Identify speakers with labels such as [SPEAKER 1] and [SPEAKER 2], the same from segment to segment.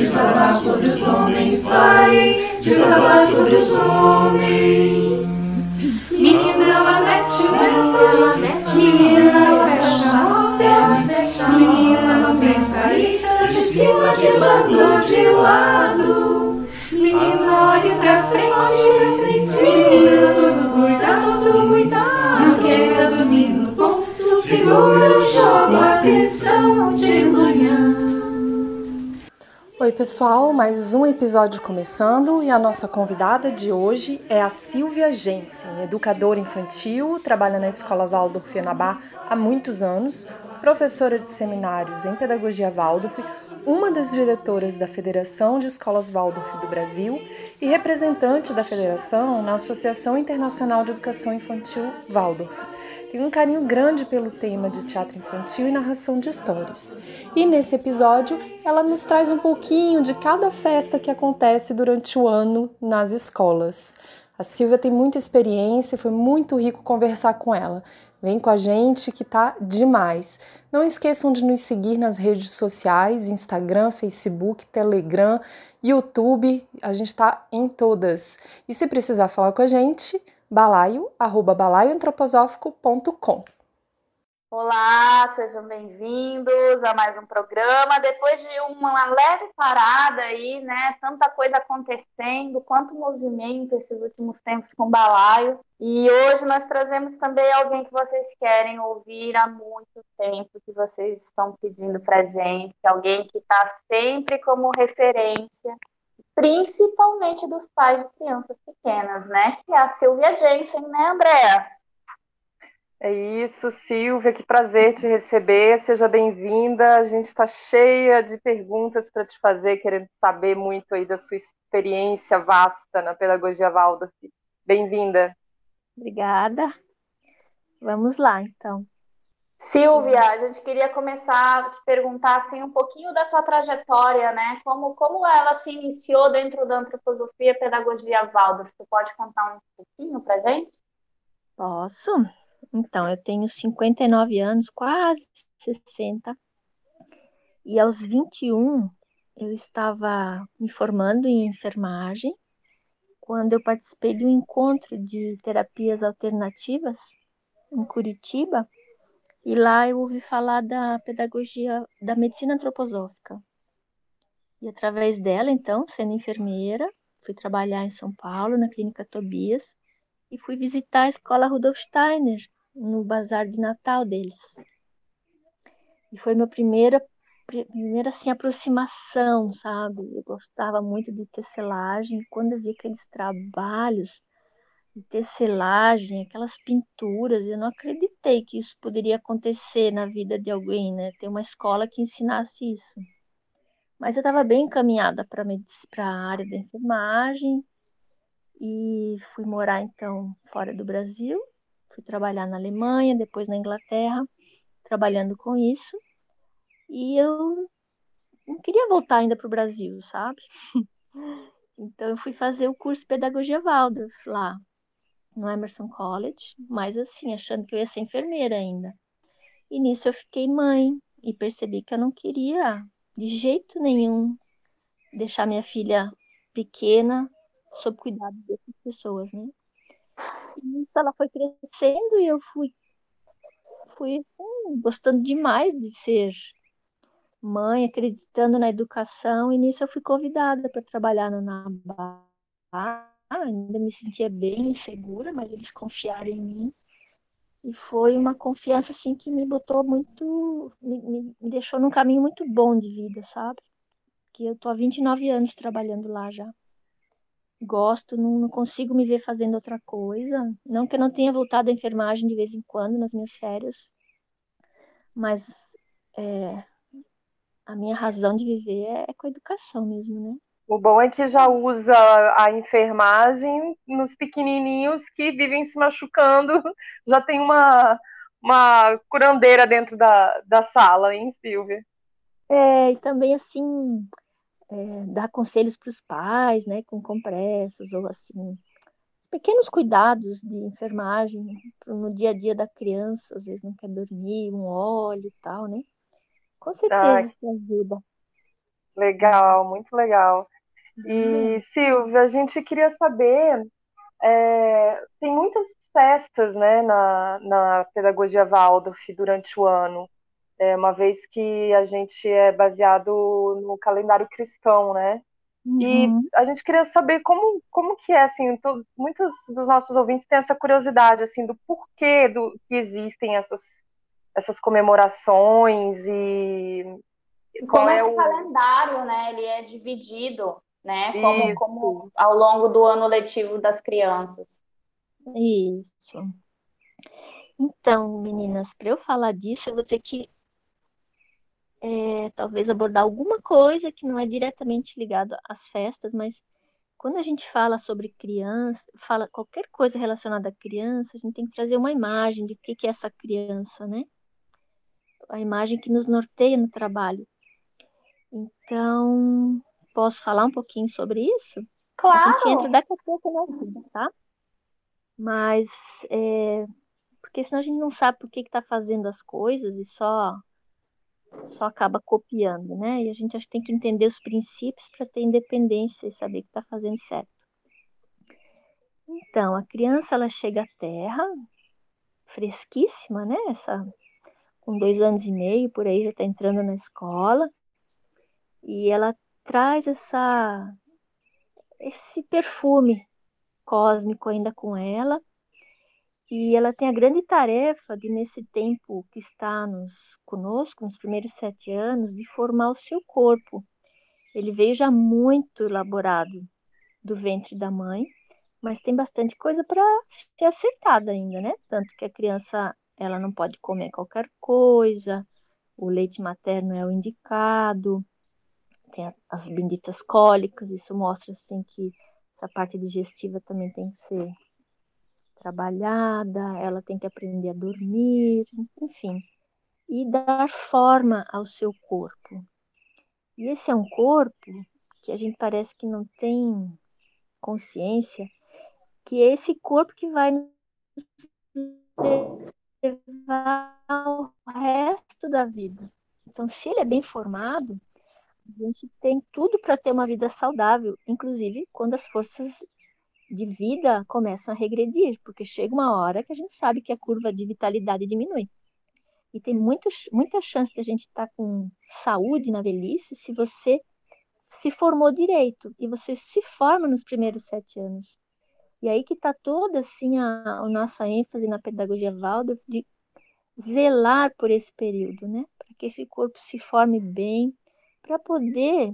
[SPEAKER 1] desabar sobre os homens, vai desabar sobre os homens.
[SPEAKER 2] Menina, ela mete o menina, ela fecha a porta, menina, não tem saída, de cima, de lado, de lado. Menina, olhe pra frente, menina, todo cuidado, todo cuidado. Não queira dormir no ponto, segura o jogo, atenção de manhã.
[SPEAKER 3] Oi, pessoal, mais um episódio começando e a nossa convidada de hoje é a Silvia Jensen, educadora infantil, trabalha na Escola Waldorf Anabá há muitos anos, professora de seminários em Pedagogia Waldorf, uma das diretoras da Federação de Escolas Waldorf do Brasil e representante da federação na Associação Internacional de Educação Infantil Waldorf. Tem um carinho grande pelo tema de teatro infantil e narração de histórias. E nesse episódio, ela nos traz um pouquinho de cada festa que acontece durante o ano nas escolas. A Silvia tem muita experiência e foi muito rico conversar com ela. Vem com a gente que tá demais. Não esqueçam de nos seguir nas redes sociais, Instagram, Facebook, Telegram, YouTube. A gente tá em todas. E se precisar falar com a gente, balaio, arroba balaioantroposófico.com.
[SPEAKER 4] Olá, sejam bem-vindos a mais um programa. Depois de uma leve parada aí, né? Tanta coisa acontecendo, quanto movimento esses últimos tempos com balaio. E hoje nós trazemos também alguém que vocês querem ouvir há muito tempo, que vocês estão pedindo pra gente, alguém que está sempre como referência, principalmente dos pais de crianças pequenas, né? Que é a Silvia Jensen, né, Andréa?
[SPEAKER 5] É isso, Silvia, que prazer te receber, seja bem-vinda. A gente está cheia de perguntas para te fazer, querendo saber muito aí da sua experiência vasta na pedagogia Waldorf. Bem-vinda.
[SPEAKER 6] Obrigada. Vamos lá, então.
[SPEAKER 4] Silvia, a gente queria começar a te perguntar assim um pouquinho da sua trajetória, né? Como, como ela se iniciou dentro da antroposofia e pedagogia Waldorf. Você pode contar um pouquinho para gente?
[SPEAKER 6] Posso. Então, eu tenho 59 anos, quase 60, e aos 21 eu estava me formando em enfermagem quando eu participei de um encontro de terapias alternativas em Curitiba, e lá eu ouvi falar da pedagogia da medicina antroposófica. E através dela, então, sendo enfermeira, fui trabalhar em São Paulo, na Clínica Tobias, e fui visitar a escola Rudolf Steiner no bazar de Natal deles. E foi minha primeira primeira assim aproximação, sabe? Eu gostava muito de tecelagem, quando eu vi aqueles trabalhos de tecelagem, aquelas pinturas, eu não acreditei que isso poderia acontecer na vida de alguém, né? Ter uma escola que ensinasse isso. Mas eu estava bem encaminhada para a área da enfermagem, e fui morar então fora do Brasil. Fui trabalhar na Alemanha, depois na Inglaterra, trabalhando com isso. E eu não queria voltar ainda para o Brasil, sabe? Então eu fui fazer o curso de Pedagogia Waldorf lá, no Emerson College, mas assim, achando que eu ia ser enfermeira ainda. E nisso eu fiquei mãe e percebi que eu não queria de jeito nenhum deixar minha filha pequena sob cuidado dessas pessoas, né? Isso ela foi crescendo e eu fui fui assim, gostando demais de ser mãe, acreditando na educação, e nisso eu fui convidada para trabalhar no Nabá. Ainda me sentia bem insegura, mas eles confiaram em mim. E foi uma confiança assim que me botou muito, me, me deixou num caminho muito bom de vida, sabe? Que eu tô há 29 anos trabalhando lá já gosto, não, não, consigo me ver fazendo outra coisa. Não que eu não tenha voltado à enfermagem de vez em quando nas minhas férias, mas é, a minha razão de viver é, é, com a educação mesmo, né?
[SPEAKER 5] O bom é que já usa a enfermagem nos pequenininhos que vivem se machucando. Já tem uma, uma curandeira dentro da, da sala, hein, Silvia?
[SPEAKER 6] É, e também, assim, é, dar conselhos para os pais, né, com compressas ou assim, pequenos cuidados de enfermagem no dia a dia da criança, às vezes não quer dormir, um óleo e tal, né? Com certeza isso ajuda.
[SPEAKER 5] Legal, muito legal. E, uhum. Silvia, a gente queria saber, é, tem muitas festas né, na, na pedagogia Waldorf durante o ano, é, uma vez que a gente é baseado no calendário cristão, né? Uhum. E a gente queria saber como, como que é, assim, to, muitos dos nossos ouvintes têm essa curiosidade, assim, do porquê do, que existem essas, essas comemorações e...
[SPEAKER 4] Qual como é esse o... calendário, né, ele é dividido né? Como, como ao longo do ano letivo das crianças.
[SPEAKER 6] Isso. Então, meninas, para eu falar disso, eu vou ter que é, talvez abordar alguma coisa que não é diretamente ligada às festas, mas quando a gente fala sobre criança, fala qualquer coisa relacionada à criança, a gente tem que trazer uma imagem de o que é essa criança, né? A imagem que nos norteia no trabalho. Então, Posso falar um pouquinho sobre isso?
[SPEAKER 4] Claro.
[SPEAKER 6] A gente entra daqui a pouco assunto, tá? Mas, é, porque senão a gente não sabe por que está fazendo as coisas e só só acaba copiando, né? E a gente acho que tem que entender os princípios para ter independência e saber que está fazendo certo. Então, a criança ela chega à Terra fresquíssima, né? Essa, com dois anos e meio por aí já está entrando na escola e ela traz essa esse perfume cósmico ainda com ela. E ela tem a grande tarefa de, nesse tempo que está nos, conosco, nos primeiros sete anos, de formar o seu corpo. Ele veio já muito elaborado do ventre da mãe, mas tem bastante coisa para ser acertada ainda, né? Tanto que a criança ela não pode comer qualquer coisa, o leite materno é o indicado, tem as benditas cólicas, isso mostra assim que essa parte digestiva também tem que ser trabalhada, ela tem que aprender a dormir, enfim, e dar forma ao seu corpo. E esse é um corpo que a gente parece que não tem consciência, que é esse corpo que vai nos levar ao resto da vida. Então, se ele é bem formado, a gente tem tudo para ter uma vida saudável, inclusive quando as forças de vida começam a regredir, porque chega uma hora que a gente sabe que a curva de vitalidade diminui. E tem muito, muita chance de a gente estar tá com saúde na velhice se você se formou direito e você se forma nos primeiros sete anos. E aí que está toda assim a, a, nossa ênfase na pedagogia Waldorf de zelar por esse período, né? Para que esse corpo se forme bem, para poder,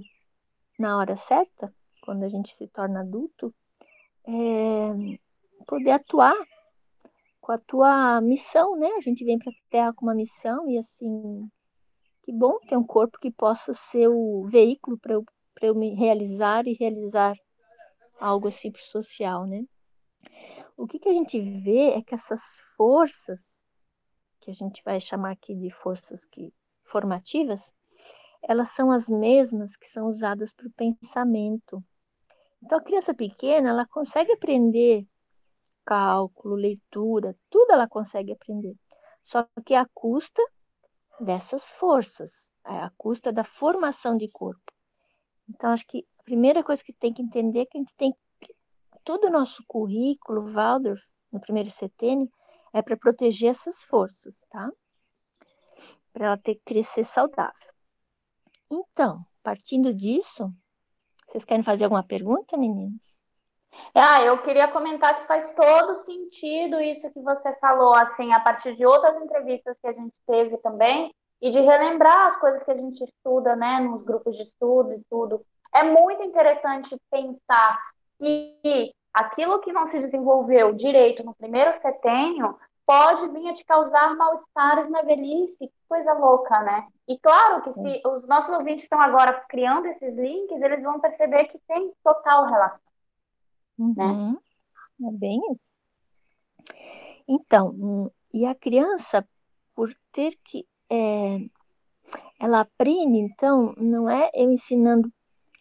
[SPEAKER 6] na hora certa, quando a gente se torna adulto, é, poder atuar com a tua missão, né? A gente vem para a Terra com uma missão e assim, que bom ter um corpo que possa ser o veículo para eu, eu me realizar e realizar algo assim para social, né? O que, que a gente vê é que essas forças, que a gente vai chamar aqui de forças que, formativas, elas são as mesmas que são usadas para o pensamento. Então, a criança pequena, ela consegue aprender cálculo, leitura, tudo ela consegue aprender. Só que a custa dessas forças, a custa da formação de corpo. Então, acho que a primeira coisa que tem que entender é que a gente tem todo o nosso currículo, Waldorf, no primeiro setênio, é para proteger essas forças, tá? Para ela ter que crescer saudável. Então, partindo disso, vocês querem fazer alguma pergunta, meninas?
[SPEAKER 4] Ah, eu queria comentar que faz todo sentido isso que você falou, assim, a partir de outras entrevistas que a gente teve também, e de relembrar as coisas que a gente estuda, né, nos grupos de estudo e tudo. É muito interessante pensar que aquilo que não se desenvolveu direito no primeiro setênio pode vir a te causar mal-estares na velhice. Que coisa louca, né? E claro que se os nossos ouvintes estão agora criando esses links, eles vão perceber que tem total relação. Né?
[SPEAKER 6] Uhum. É bem isso. Então, hum, e a criança, por ter que. É, ela aprende, então, não é eu ensinando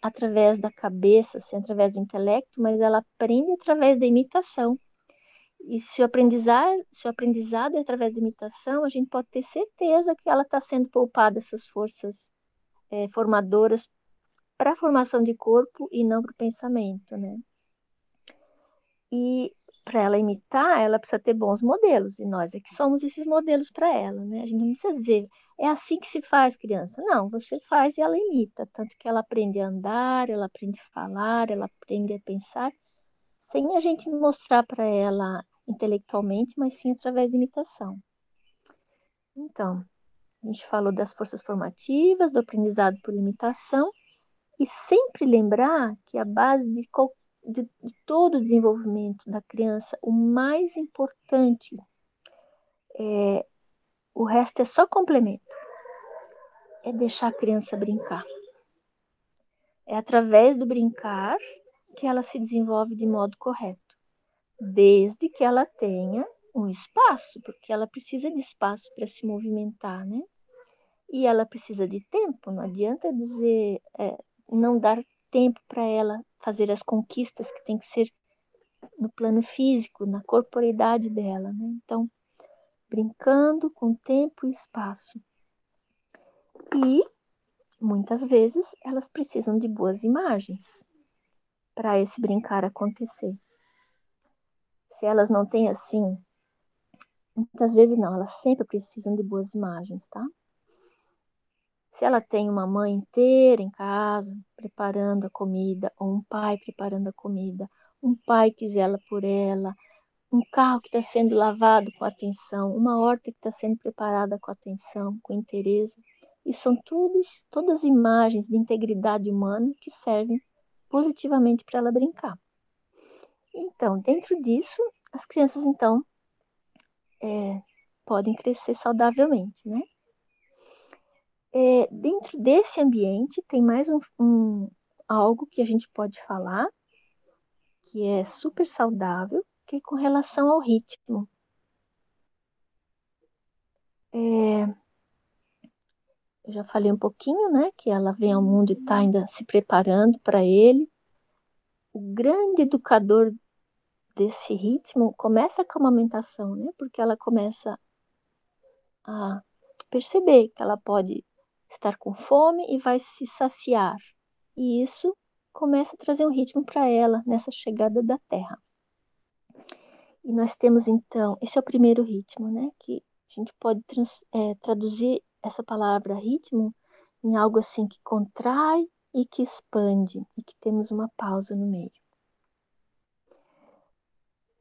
[SPEAKER 6] através da cabeça, assim, através do intelecto, mas ela aprende através da imitação. E se o aprendizado, se o aprendizado é através da imitação, a gente pode ter certeza que ela está sendo poupada essas forças é, formadoras para a formação de corpo e não para o pensamento, né? E para ela imitar, ela precisa ter bons modelos, e nós é que somos esses modelos para ela, né? A gente não precisa dizer, é assim que se faz, criança. Não, você faz e ela imita, tanto que ela aprende a andar, ela aprende a falar, ela aprende a pensar, sem a gente mostrar para ela intelectualmente, mas sim através de imitação. Então, a gente falou das forças formativas, do aprendizado por imitação, e sempre lembrar que a base de de, de todo o desenvolvimento da criança, o mais importante é o resto é só complemento. É deixar a criança brincar. É através do brincar que ela se desenvolve de modo correto, desde que ela tenha um espaço, porque ela precisa de espaço para se movimentar, né? E ela precisa de tempo. Não adianta dizer é, não dar tempo para ela fazer as conquistas que tem que ser no plano físico, na corporeidade dela, né? Então, brincando com tempo e espaço. E muitas vezes elas precisam de boas imagens para esse brincar acontecer. Se elas não têm assim, muitas vezes não, elas sempre precisam de boas imagens, tá? Se ela tem uma mãe inteira em casa preparando a comida, ou um pai preparando a comida, um pai que zela por ela, um carro que está sendo lavado com atenção, uma horta que está sendo preparada com atenção, com interesse, e são todos, todas imagens de integridade humana que servem positivamente para ela brincar. Então, dentro disso, as crianças então é, podem crescer saudavelmente, né? É, dentro desse ambiente tem mais um, um, algo que a gente pode falar que é super saudável, que é com relação ao ritmo. É, eu já falei um pouquinho, né, que ela vem ao mundo e está ainda se preparando para ele. O grande educador desse ritmo começa com a amamentação, né, porque ela começa a perceber que ela pode estar com fome e vai se saciar. E isso começa a trazer um ritmo para ela nessa chegada da Terra. E nós temos então, esse é o primeiro ritmo, né? Que a gente pode trans, é, traduzir essa palavra ritmo em algo assim que contrai e que expande, e que temos uma pausa no meio.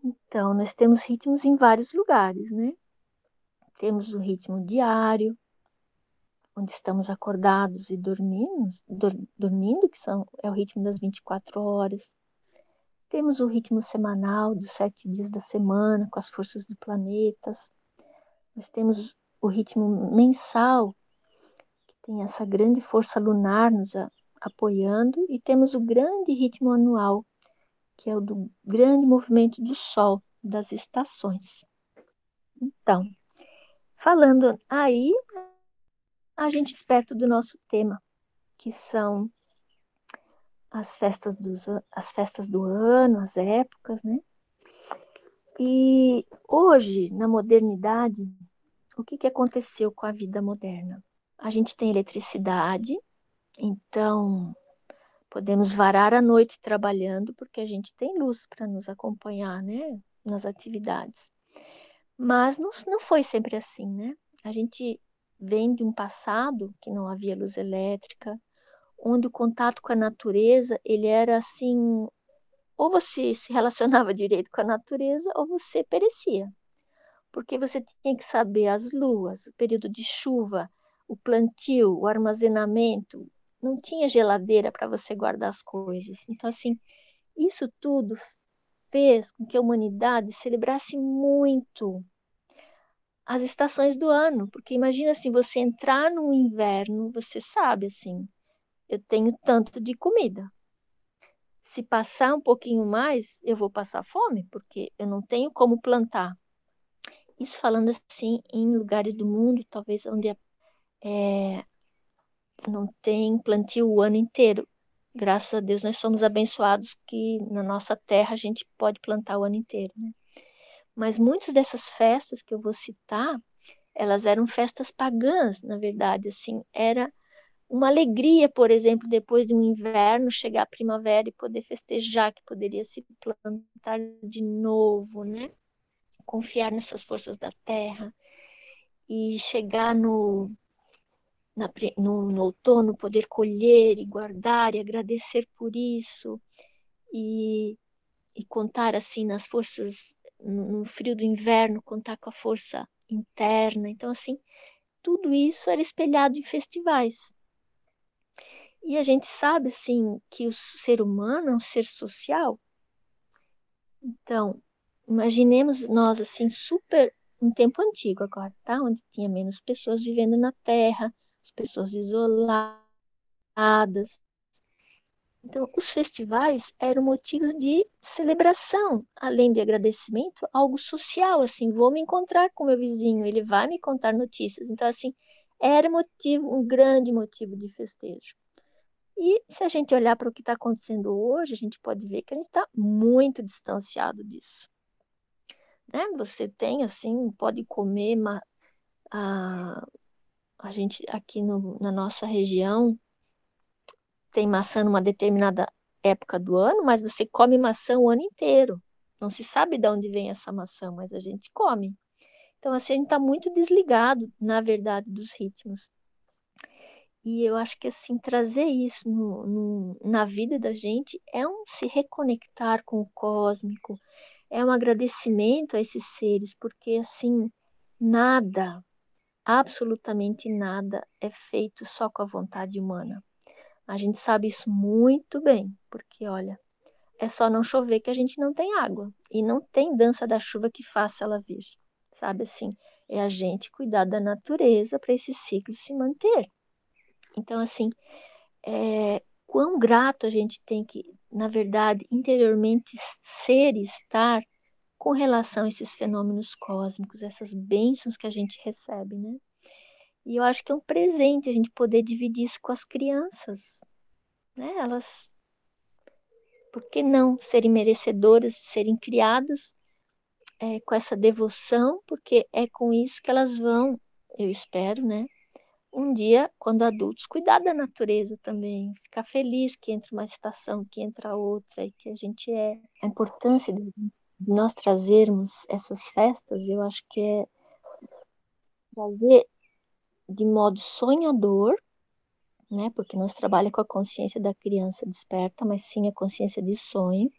[SPEAKER 6] Então, nós temos ritmos em vários lugares, né? Temos o ritmo diário, onde estamos acordados e dormimos, dor, dormindo, que são, é o ritmo das 24 horas. Temos o ritmo semanal dos sete dias da semana, com as forças de planetas. Nós temos o ritmo mensal, que tem essa grande força lunar nos apoiando, e temos o grande ritmo anual, que é o do grande movimento do Sol, das estações. Então, falando aí, a gente esperto do nosso tema, que são as festas, dos, as festas do ano, as épocas, né? E hoje, na modernidade, o que, que aconteceu com a vida moderna? A gente tem eletricidade, então podemos varar a noite trabalhando, porque a gente tem luz para nos acompanhar, né? Nas atividades. Mas não, não foi sempre assim, né? A gente vem de um passado que não havia luz elétrica, onde o contato com a natureza, ele era assim, ou você se relacionava direito com a natureza ou você perecia. Porque você tinha que saber as luas, o período de chuva, o plantio, o armazenamento, não tinha geladeira para você guardar as coisas. Então assim, isso tudo fez com que a humanidade celebrasse muito as estações do ano, porque imagina assim, você entrar no inverno, você sabe assim, eu tenho tanto de comida. Se passar um pouquinho mais, eu vou passar fome, porque eu não tenho como plantar. Isso falando assim em lugares do mundo, talvez onde é, não tem plantio o ano inteiro. Graças a Deus nós somos abençoados que na nossa terra a gente pode plantar o ano inteiro, né? Mas muitas dessas festas que eu vou citar, elas eram festas pagãs, na verdade, assim, era uma alegria, por exemplo, depois de um inverno, chegar a primavera e poder festejar que poderia se plantar de novo, né? Confiar nessas forças da terra e chegar no, na, no, no outono, poder colher e guardar e agradecer por isso e, e contar assim nas forças no, frio do inverno, contar com a força interna. Então assim, tudo isso era espelhado em festivais. E a gente sabe, assim, que o ser humano é um ser social. Então, imaginemos nós, assim, super. Um tempo antigo agora, tá? Onde tinha menos pessoas vivendo na Terra, as pessoas isoladas. Então, os festivais eram motivos de celebração, além de agradecimento, algo social, assim, vou me encontrar com meu vizinho, ele vai me contar notícias. Então, assim, era motivo, um grande motivo de festejo. E se a gente olhar para o que está acontecendo hoje, a gente pode ver que a gente está muito distanciado disso. Né? Você tem, assim, pode comer ma, a, a gente aqui no, na nossa região tem maçã numa determinada época do ano, mas você come maçã o ano inteiro. Não se sabe de onde vem essa maçã, mas a gente come. Então, assim, a gente está muito desligado, na verdade, dos ritmos. E eu acho que, assim, trazer isso no, no, na vida da gente é um se reconectar com o cósmico, é um agradecimento a esses seres, porque, assim, nada, absolutamente nada é feito só com a vontade humana. A gente sabe isso muito bem, porque, olha, é só não chover que a gente não tem água. E não tem dança da chuva que faça ela vir sabe assim? É a gente cuidar da natureza para esse ciclo se manter. Então, assim, é, quão grato a gente tem que, na verdade, interiormente ser e estar com relação a esses fenômenos cósmicos, essas bênçãos que a gente recebe, né? E eu acho que é um presente a gente poder dividir isso com as crianças, né? Elas, por que não serem merecedoras, serem criadas é, com essa devoção, porque é com isso que elas vão, eu espero, né? Um dia, quando adultos, cuidar da natureza também, ficar feliz que entra uma estação, que entra outra, e que a gente é. A importância de nós trazermos essas festas, eu acho que é trazer de modo sonhador, né? Porque nós trabalha com a consciência da criança desperta, mas sim a consciência de sonho,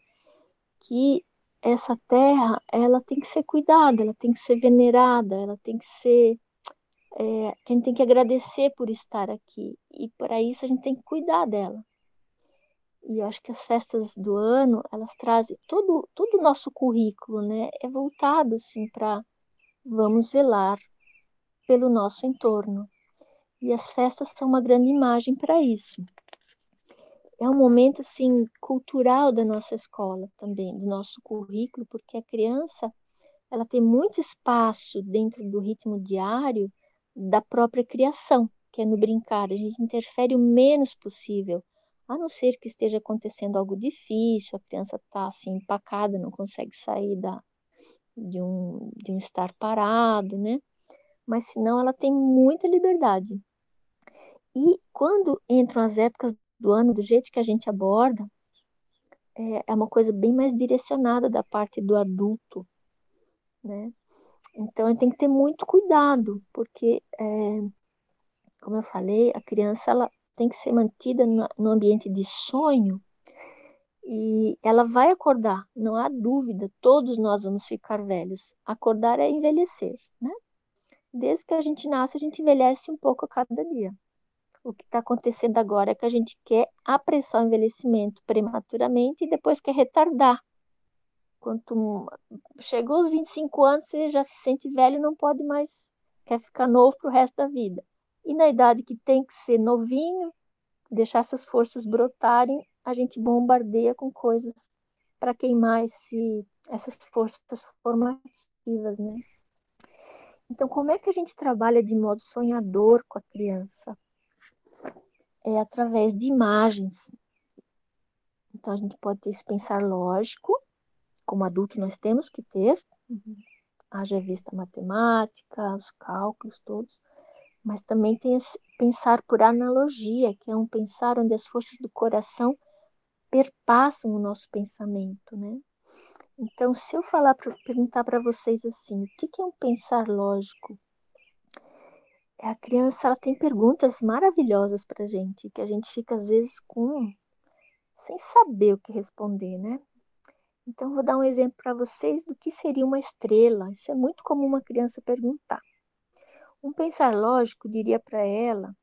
[SPEAKER 6] que essa terra ela tem que ser cuidada, ela tem que ser venerada, ela tem que ser é, a gente tem que agradecer por estar aqui e para isso a gente tem que cuidar dela. E acho que as festas do ano elas trazem todo todo o nosso currículo, né? É voltado assim para vamos zelar pelo nosso entorno. E as festas são uma grande imagem para isso é um momento assim cultural da nossa escola também, do nosso currículo, porque a criança ela tem muito espaço dentro do ritmo diário da própria criação, que é no brincar. A gente interfere o menos possível, a não ser que esteja acontecendo algo difícil, a criança está assim empacada, não consegue sair da, de, um, de um estar parado, né? Mas senão ela tem muita liberdade. E quando entram as épocas do ano, do jeito que a gente aborda, é, é uma coisa bem mais direcionada da parte do adulto, né? Então, tem que ter muito cuidado, porque, é, como eu falei, a criança ela tem que ser mantida no ambiente de sonho e ela vai acordar, não há dúvida, todos nós vamos ficar velhos. Acordar é envelhecer, né? Desde que a gente nasce, a gente envelhece um pouco a cada dia. O que está acontecendo agora é que a gente quer apressar o envelhecimento prematuramente e depois quer retardar. Quanto chegou aos 25 anos, você já se sente velho, não pode mais, quer ficar novo para o resto da vida. E na idade que tem que ser novinho, deixar essas forças brotarem, a gente bombardeia com coisas para queimar esse, essas forças formativas, né? Então, como é que a gente trabalha de modo sonhador com a criança? É através de imagens. Então, a gente pode ter esse pensar lógico, como adulto nós temos que ter, haja vista matemática, os cálculos todos, mas também tem pensar por analogia, que é um pensar onde as forças do coração perpassam o nosso pensamento, né? Então, se eu falar pra, perguntar para vocês assim, o que, que é um pensar lógico? A criança ela tem perguntas maravilhosas para gente, que a gente fica às vezes com sem saber o que responder, né? Então, vou dar um exemplo para vocês do que seria uma estrela. Isso é muito comum uma criança perguntar. Um pensar lógico diria para ela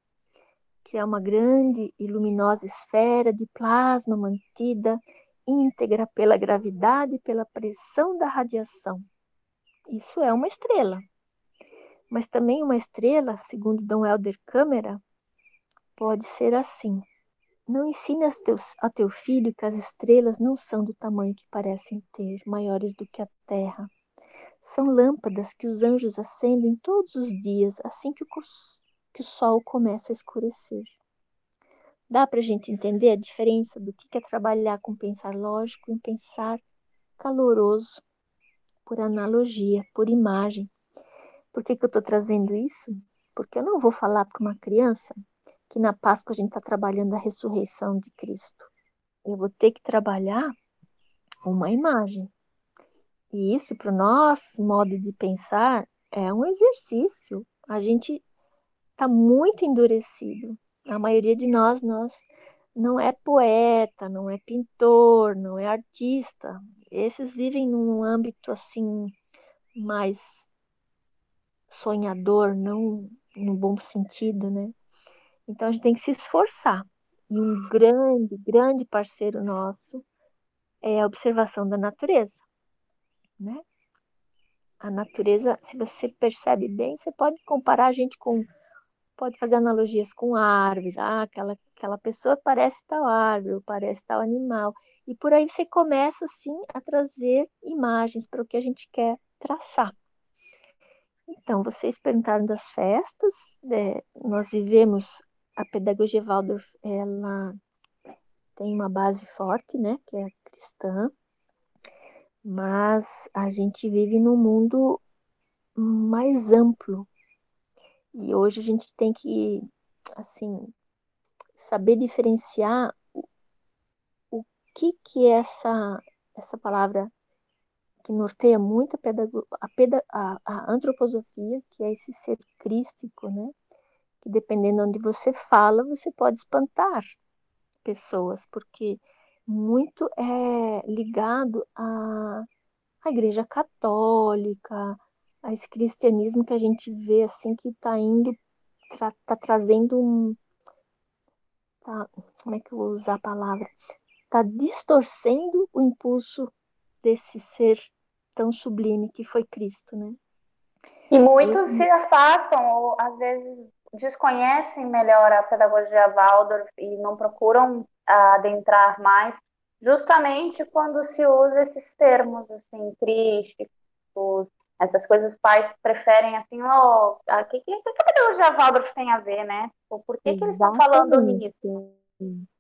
[SPEAKER 6] que é uma grande e luminosa esfera de plasma mantida íntegra pela gravidade e pela pressão da radiação. Isso é uma estrela. Mas também uma estrela, segundo Dom Helder Câmara, pode ser assim. Não ensine a teu filho que as estrelas não são do tamanho que parecem ter, maiores do que a Terra. São lâmpadas que os anjos acendem todos os dias, assim que o, que o sol começa a escurecer. Dá para a gente entender a diferença do que é trabalhar com pensar lógico e pensar caloroso, por analogia, por imagem. Por que, que eu estou trazendo isso? Porque eu não vou falar para uma criança que na Páscoa a gente está trabalhando a ressurreição de Cristo. Eu vou ter que trabalhar uma imagem. E isso, para o nosso modo de pensar, é um exercício. A gente está muito endurecido a maioria de nós, nós não é poeta, não é pintor, não é artista. Esses vivem num âmbito assim mais sonhador, não no bom sentido, né? Então a gente tem que se esforçar. E um grande, grande parceiro nosso é a observação da natureza, né? A natureza, se você percebe bem, você pode comparar a gente com pode fazer analogias com árvores. Ah, aquela, aquela pessoa parece tal árvore, parece tal animal. E por aí você começa, assim, a trazer imagens para o que a gente quer traçar. Então, vocês perguntaram das festas. É, nós vivemos, a pedagogia Waldorf, ela tem uma base forte, né, que é cristã, mas a gente vive num mundo mais amplo, e hoje a gente tem que, assim, saber diferenciar o, o que que é essa, essa palavra que norteia muito a, a, a, a antroposofia, que é esse ser crístico, né? Que dependendo de onde você fala, você pode espantar pessoas, porque muito é ligado à, à Igreja Católica, a esse cristianismo que a gente vê assim que está indo, tra tá trazendo um. Tá, como é que eu vou usar a palavra? Está distorcendo o impulso desse ser tão sublime que foi Cristo, né?
[SPEAKER 4] E muitos eu... se afastam, ou às vezes desconhecem melhor a pedagogia Waldorf e não procuram adentrar mais, justamente quando se usa esses termos assim, crísticos, essas coisas os pais preferem assim, ó, oh, o que, que, que a pedagogia Waldorf tem a ver, né? Tipo, por que, que eles estão falando nisso?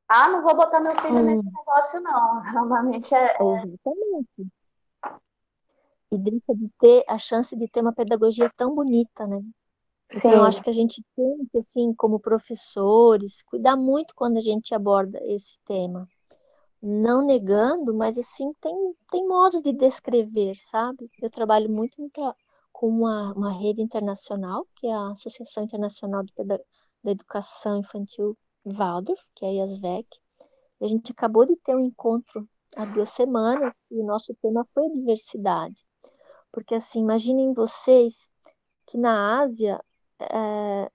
[SPEAKER 4] Ah, não vou botar meu filho hum. nesse negócio, não. Normalmente é.
[SPEAKER 6] é Exatamente. E deixa de ter a chance de ter uma pedagogia tão bonita, né? Então, eu acho que a gente tem que, assim, como professores, cuidar muito quando a gente aborda esse tema não negando, mas assim, tem, tem modos de descrever, sabe? Eu trabalho muito com uma, uma rede internacional, que é a Associação Internacional da Educação Infantil Waldorf, que é a IASVEC. A gente acabou de ter um encontro há duas semanas e o nosso tema foi a diversidade. Porque, assim, imaginem vocês que na Ásia é,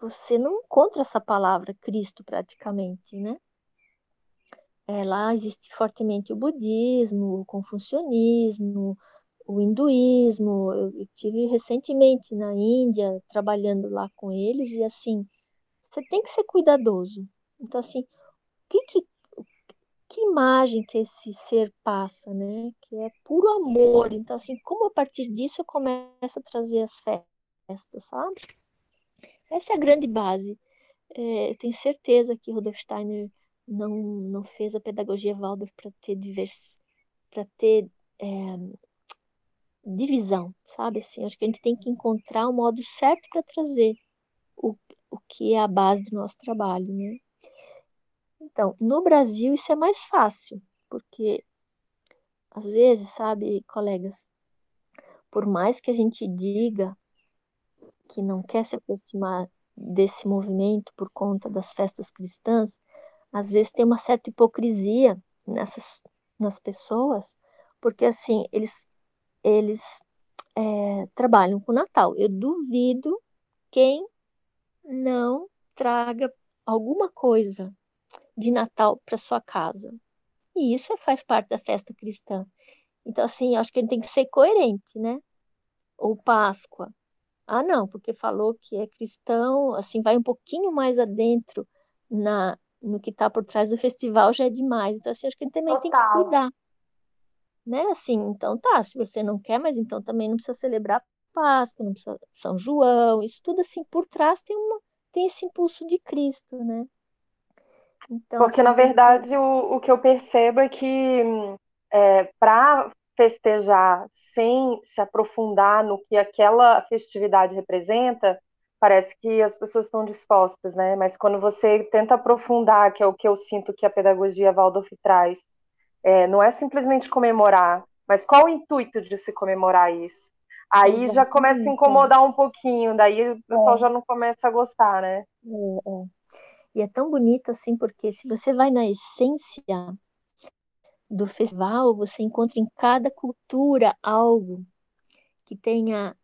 [SPEAKER 6] você não encontra essa palavra Cristo praticamente, né? É, lá existe fortemente o budismo, o confucionismo, o hinduísmo. Eu, eu tive recentemente na Índia trabalhando lá com eles e assim, você tem que ser cuidadoso. Então assim, que, que, que imagem que esse ser passa, né? Que é puro amor. Então assim, como a partir disso eu começo a trazer as festas, sabe? Essa é a grande base. É, eu tenho certeza que Rudolf Steiner não, não fez a pedagogia Waldorf para ter divers, para ter é, divisão, sabe? Assim, acho que a gente tem que encontrar o modo certo para trazer o, o que é a base do nosso trabalho, né? Então, no Brasil isso é mais fácil, porque às vezes, sabe, colegas, por mais que a gente diga que não quer se aproximar desse movimento por conta das festas cristãs, às vezes tem uma certa hipocrisia nessas nas pessoas, porque assim eles eles é, trabalham com Natal. Eu duvido quem não traga alguma coisa de Natal para sua casa. E isso faz parte da festa cristã. Então, assim, acho que a gente tem que ser coerente, né? Ou Páscoa. Ah, não, porque falou que é cristão, assim, vai um pouquinho mais adentro na, no que está por trás do festival, já é demais. Então, assim, acho que a gente também Total. tem que cuidar. Né? Assim, então tá, se você não quer, mas então também não precisa celebrar Páscoa, não precisa São João, isso tudo assim por trás tem uma tem esse impulso de Cristo, né?
[SPEAKER 5] Então, Porque, na verdade, o, o que eu percebo é que é, para festejar sem se aprofundar no que aquela festividade representa, parece que as pessoas estão dispostas, né? Mas quando você tenta aprofundar, que é o que eu sinto que a pedagogia Waldorf traz, é, não é simplesmente comemorar, mas qual o intuito de se comemorar isso? Aí Exatamente. já começa a incomodar um pouquinho, daí o pessoal é. já não começa a gostar, né?
[SPEAKER 6] É, é. E é tão bonito assim, porque se você vai na essência do festival, você encontra em cada cultura algo que tenha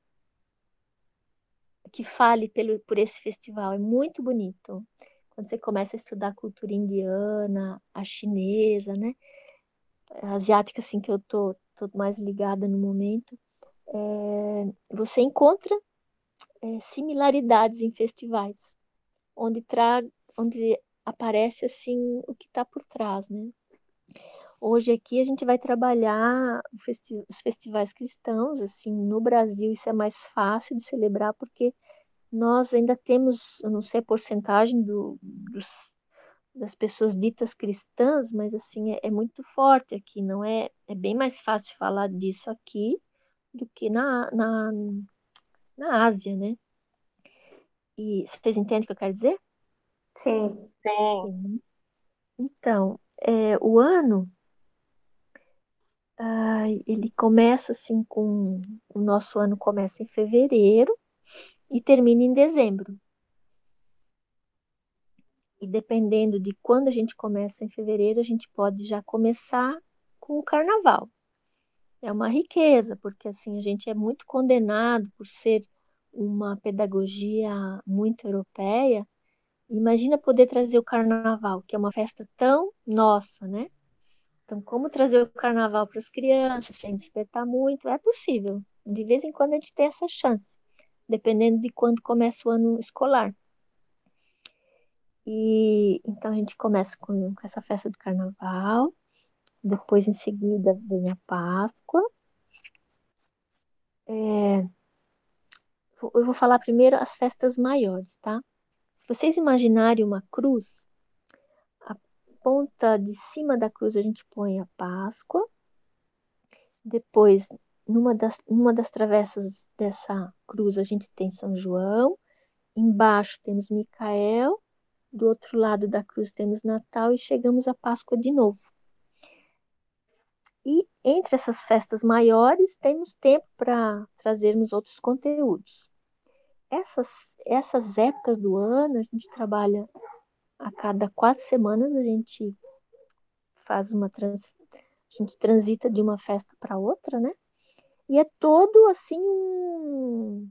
[SPEAKER 6] que fale pelo, por esse festival. É muito bonito. Quando você começa a estudar a cultura indiana, a chinesa, né? A asiática, assim, que eu tô, tô mais ligada no momento, é, você encontra é, similaridades em festivais, onde, tra onde aparece, assim, o que está por trás, né? Hoje aqui a gente vai trabalhar festi os festivais cristãos, assim, no Brasil isso é mais fácil de celebrar porque nós ainda temos, eu não sei a porcentagem do, dos, das pessoas ditas cristãs, mas assim, é, é, muito forte aqui, não é? É bem mais fácil falar disso aqui do que na, na, na Ásia, né? E vocês entendem o que eu quero dizer?
[SPEAKER 4] Sim, sim.
[SPEAKER 6] sim. Então, é, o ano ele começa assim com. O nosso ano começa em fevereiro e termina em dezembro. E dependendo de quando a gente começa em fevereiro, a gente pode já começar com o carnaval. É uma riqueza, porque assim a gente é muito condenado por ser uma pedagogia muito europeia. Imagina poder trazer o carnaval, que é uma festa tão nossa, né? Então, como trazer o carnaval para as crianças sem despertar muito? É possível. De vez em quando a gente tem essa chance, dependendo de quando começa o ano escolar. E então a gente começa com, com essa festa do carnaval, depois em seguida vem a Páscoa. É, eu vou falar primeiro as festas maiores, tá? Se vocês imaginarem uma cruz, ponta de cima da cruz a gente põe a Páscoa. Depois, numa das, numa das travessas dessa cruz, a gente tem São João. Embaixo temos Micael. Do outro lado da cruz temos Natal e chegamos à Páscoa de novo. E entre essas festas maiores, temos tempo para trazermos outros conteúdos. Essas, essas épocas do ano, a gente trabalha a cada quatro semanas a gente faz uma trans, a gente transita de uma festa para outra, né? E é todo assim um,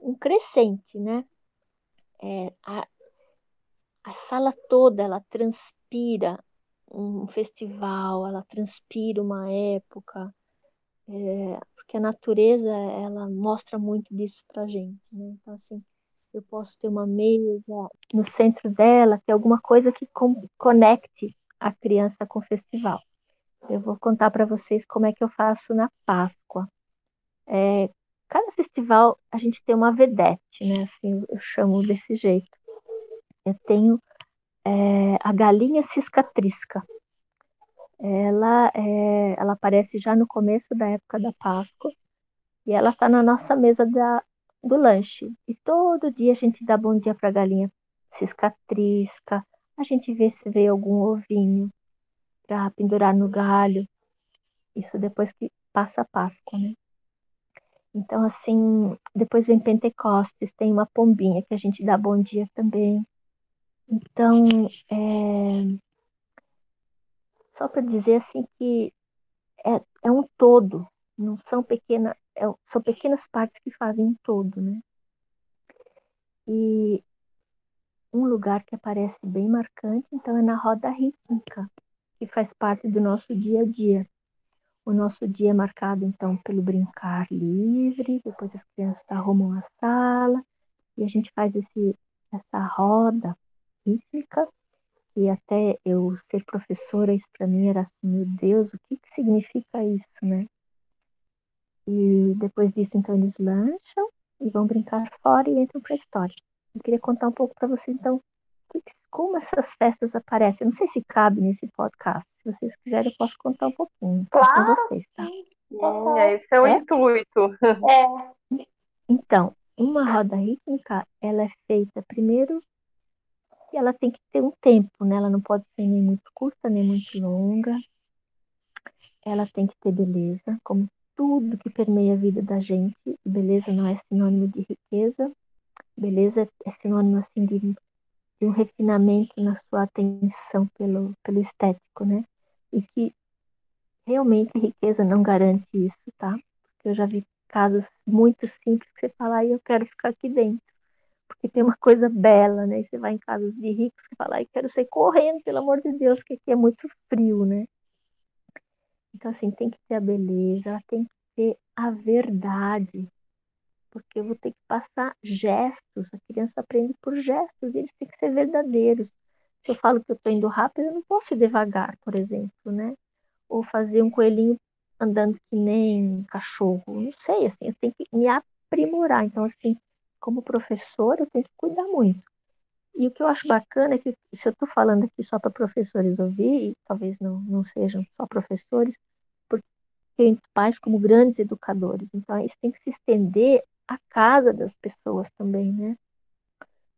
[SPEAKER 6] um crescente, né? É, a, a sala toda ela transpira um festival, ela transpira uma época, é, porque a natureza ela mostra muito disso para gente, né? Então assim, eu posso ter uma mesa no centro dela, que é alguma coisa que conecte a criança com o festival. Eu vou contar para vocês como é que eu faço na Páscoa. É, cada festival a gente tem uma vedete, né? Assim, eu chamo desse jeito. Eu tenho é, a galinha ciscatrisca. Ela, é, ela aparece já no começo da época da Páscoa e ela está na nossa mesa da, do lanche. E todo dia a gente dá bom dia para a galinha ciscatrisca, a gente vê se vê algum ovinho para pendurar no galho. Isso depois que passa a Páscoa, né? Então, assim, depois vem Pentecostes, tem uma pombinha que a gente dá bom dia também. Então, é... só para dizer assim que é, é um todo, não são pequenas, são pequenas partes que fazem um todo, né? E um lugar que aparece bem marcante, então, é na roda rítmica, que faz parte do nosso dia a dia. O nosso dia é marcado, então, pelo brincar livre, depois as crianças arrumam a sala, e a gente faz esse, essa roda rítmica, e até eu ser professora, isso para mim era assim, meu Deus, o que, que significa isso, né? E depois disso, então, eles lancham e vão brincar fora e entram para a história. Eu queria contar um pouco para você, então, como essas festas aparecem. Eu não sei se cabe nesse podcast. Se vocês quiserem, eu posso contar um pouquinho
[SPEAKER 5] claro.
[SPEAKER 6] com vocês, tá?
[SPEAKER 5] Sim, esse é o é? intuito.
[SPEAKER 4] É.
[SPEAKER 6] Então, uma roda rítmica, ela é feita primeiro e ela tem que ter um tempo, né? Ela não pode ser nem muito curta, nem muito longa. Ela tem que ter beleza, como tudo que permeia a vida da gente. Beleza não é sinônimo de riqueza. Beleza é sinônimo assim de, de um refinamento na sua atenção pelo, pelo estético, né? E que realmente riqueza não garante isso, tá? Porque eu já vi casos muito simples que você fala, ah, eu quero ficar aqui dentro. Porque tem uma coisa bela, né? E você vai em casas de ricos que fala, ah, eu quero sair correndo, pelo amor de Deus, que aqui é muito frio, né? Então, assim, tem que ter a beleza, ela tem que ter a verdade, porque eu vou ter que passar gestos, a criança aprende por gestos, e eles têm que ser verdadeiros. Se eu falo que eu estou indo rápido, eu não posso ir devagar, por exemplo, né? Ou fazer um coelhinho andando que nem cachorro, não sei, assim, eu tenho que me aprimorar. Então, assim, como professor, eu tenho que cuidar muito. E o que eu acho bacana é que, se eu estou falando aqui só para professores ouvir, e talvez não, não sejam só professores, porque tem pais como grandes educadores. Então, isso tem que se estender à casa das pessoas também, né?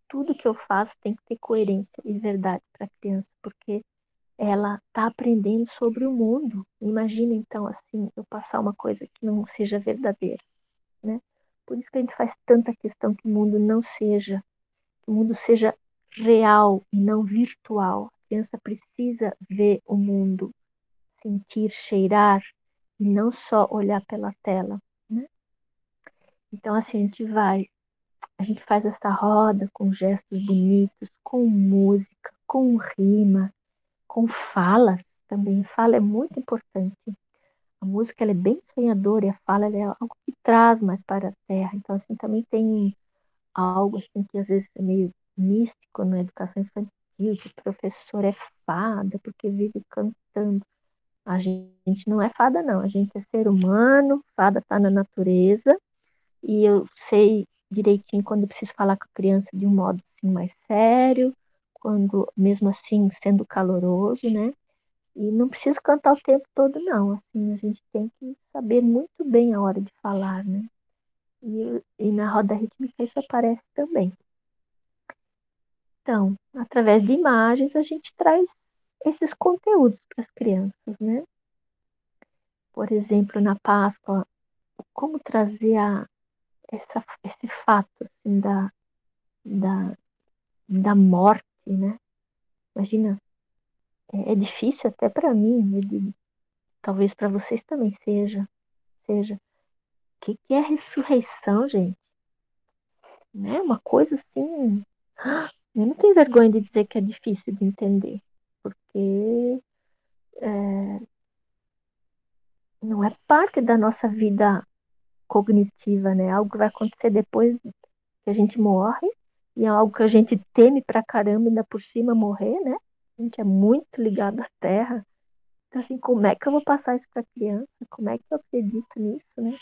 [SPEAKER 6] Tudo que eu faço tem que ter coerência e verdade para a criança, porque ela está aprendendo sobre o mundo. Imagina, então, assim, eu passar uma coisa que não seja verdadeira, né? Por isso que a gente faz tanta questão que o mundo não seja, que o mundo seja real e não virtual. A criança precisa ver o mundo, sentir, cheirar e não só olhar pela tela. Né? Então, assim, a gente vai, a gente faz essa roda com gestos bonitos, com música, com rima, com falas também. Fala é muito importante. A música ela é bem sonhadora e a fala é algo que traz mais para a terra. Então, assim, também tem algo assim que às vezes é meio místico na educação infantil, que o professor é fada porque vive cantando. A gente não é fada, não. A gente é ser humano, fada está na natureza, e eu sei direitinho quando eu preciso falar com a criança de um modo assim, mais sério, quando, mesmo assim, sendo caloroso, né? E não preciso cantar o tempo todo, não. Assim, a gente tem que saber muito bem a hora de falar, né? E, e na roda rítmica isso aparece também. Então, através de imagens, a gente traz esses conteúdos para as crianças, né? Por exemplo, na Páscoa, como trazer a, essa, esse fato assim, da, da, da morte, né? Imagina, é, é difícil até para mim, digo, talvez para vocês também seja, seja. O que, que é ressurreição, gente? Né? Uma coisa assim. Eu não tenho vergonha de dizer que é difícil de entender, porque é, não é parte da nossa vida cognitiva, né? Algo que vai acontecer depois que a gente morre e é algo que a gente teme pra caramba ainda por cima morrer, né? A gente é muito ligado à Terra. Então, assim, como é que eu vou passar isso para criança? Como é que eu acredito nisso, né?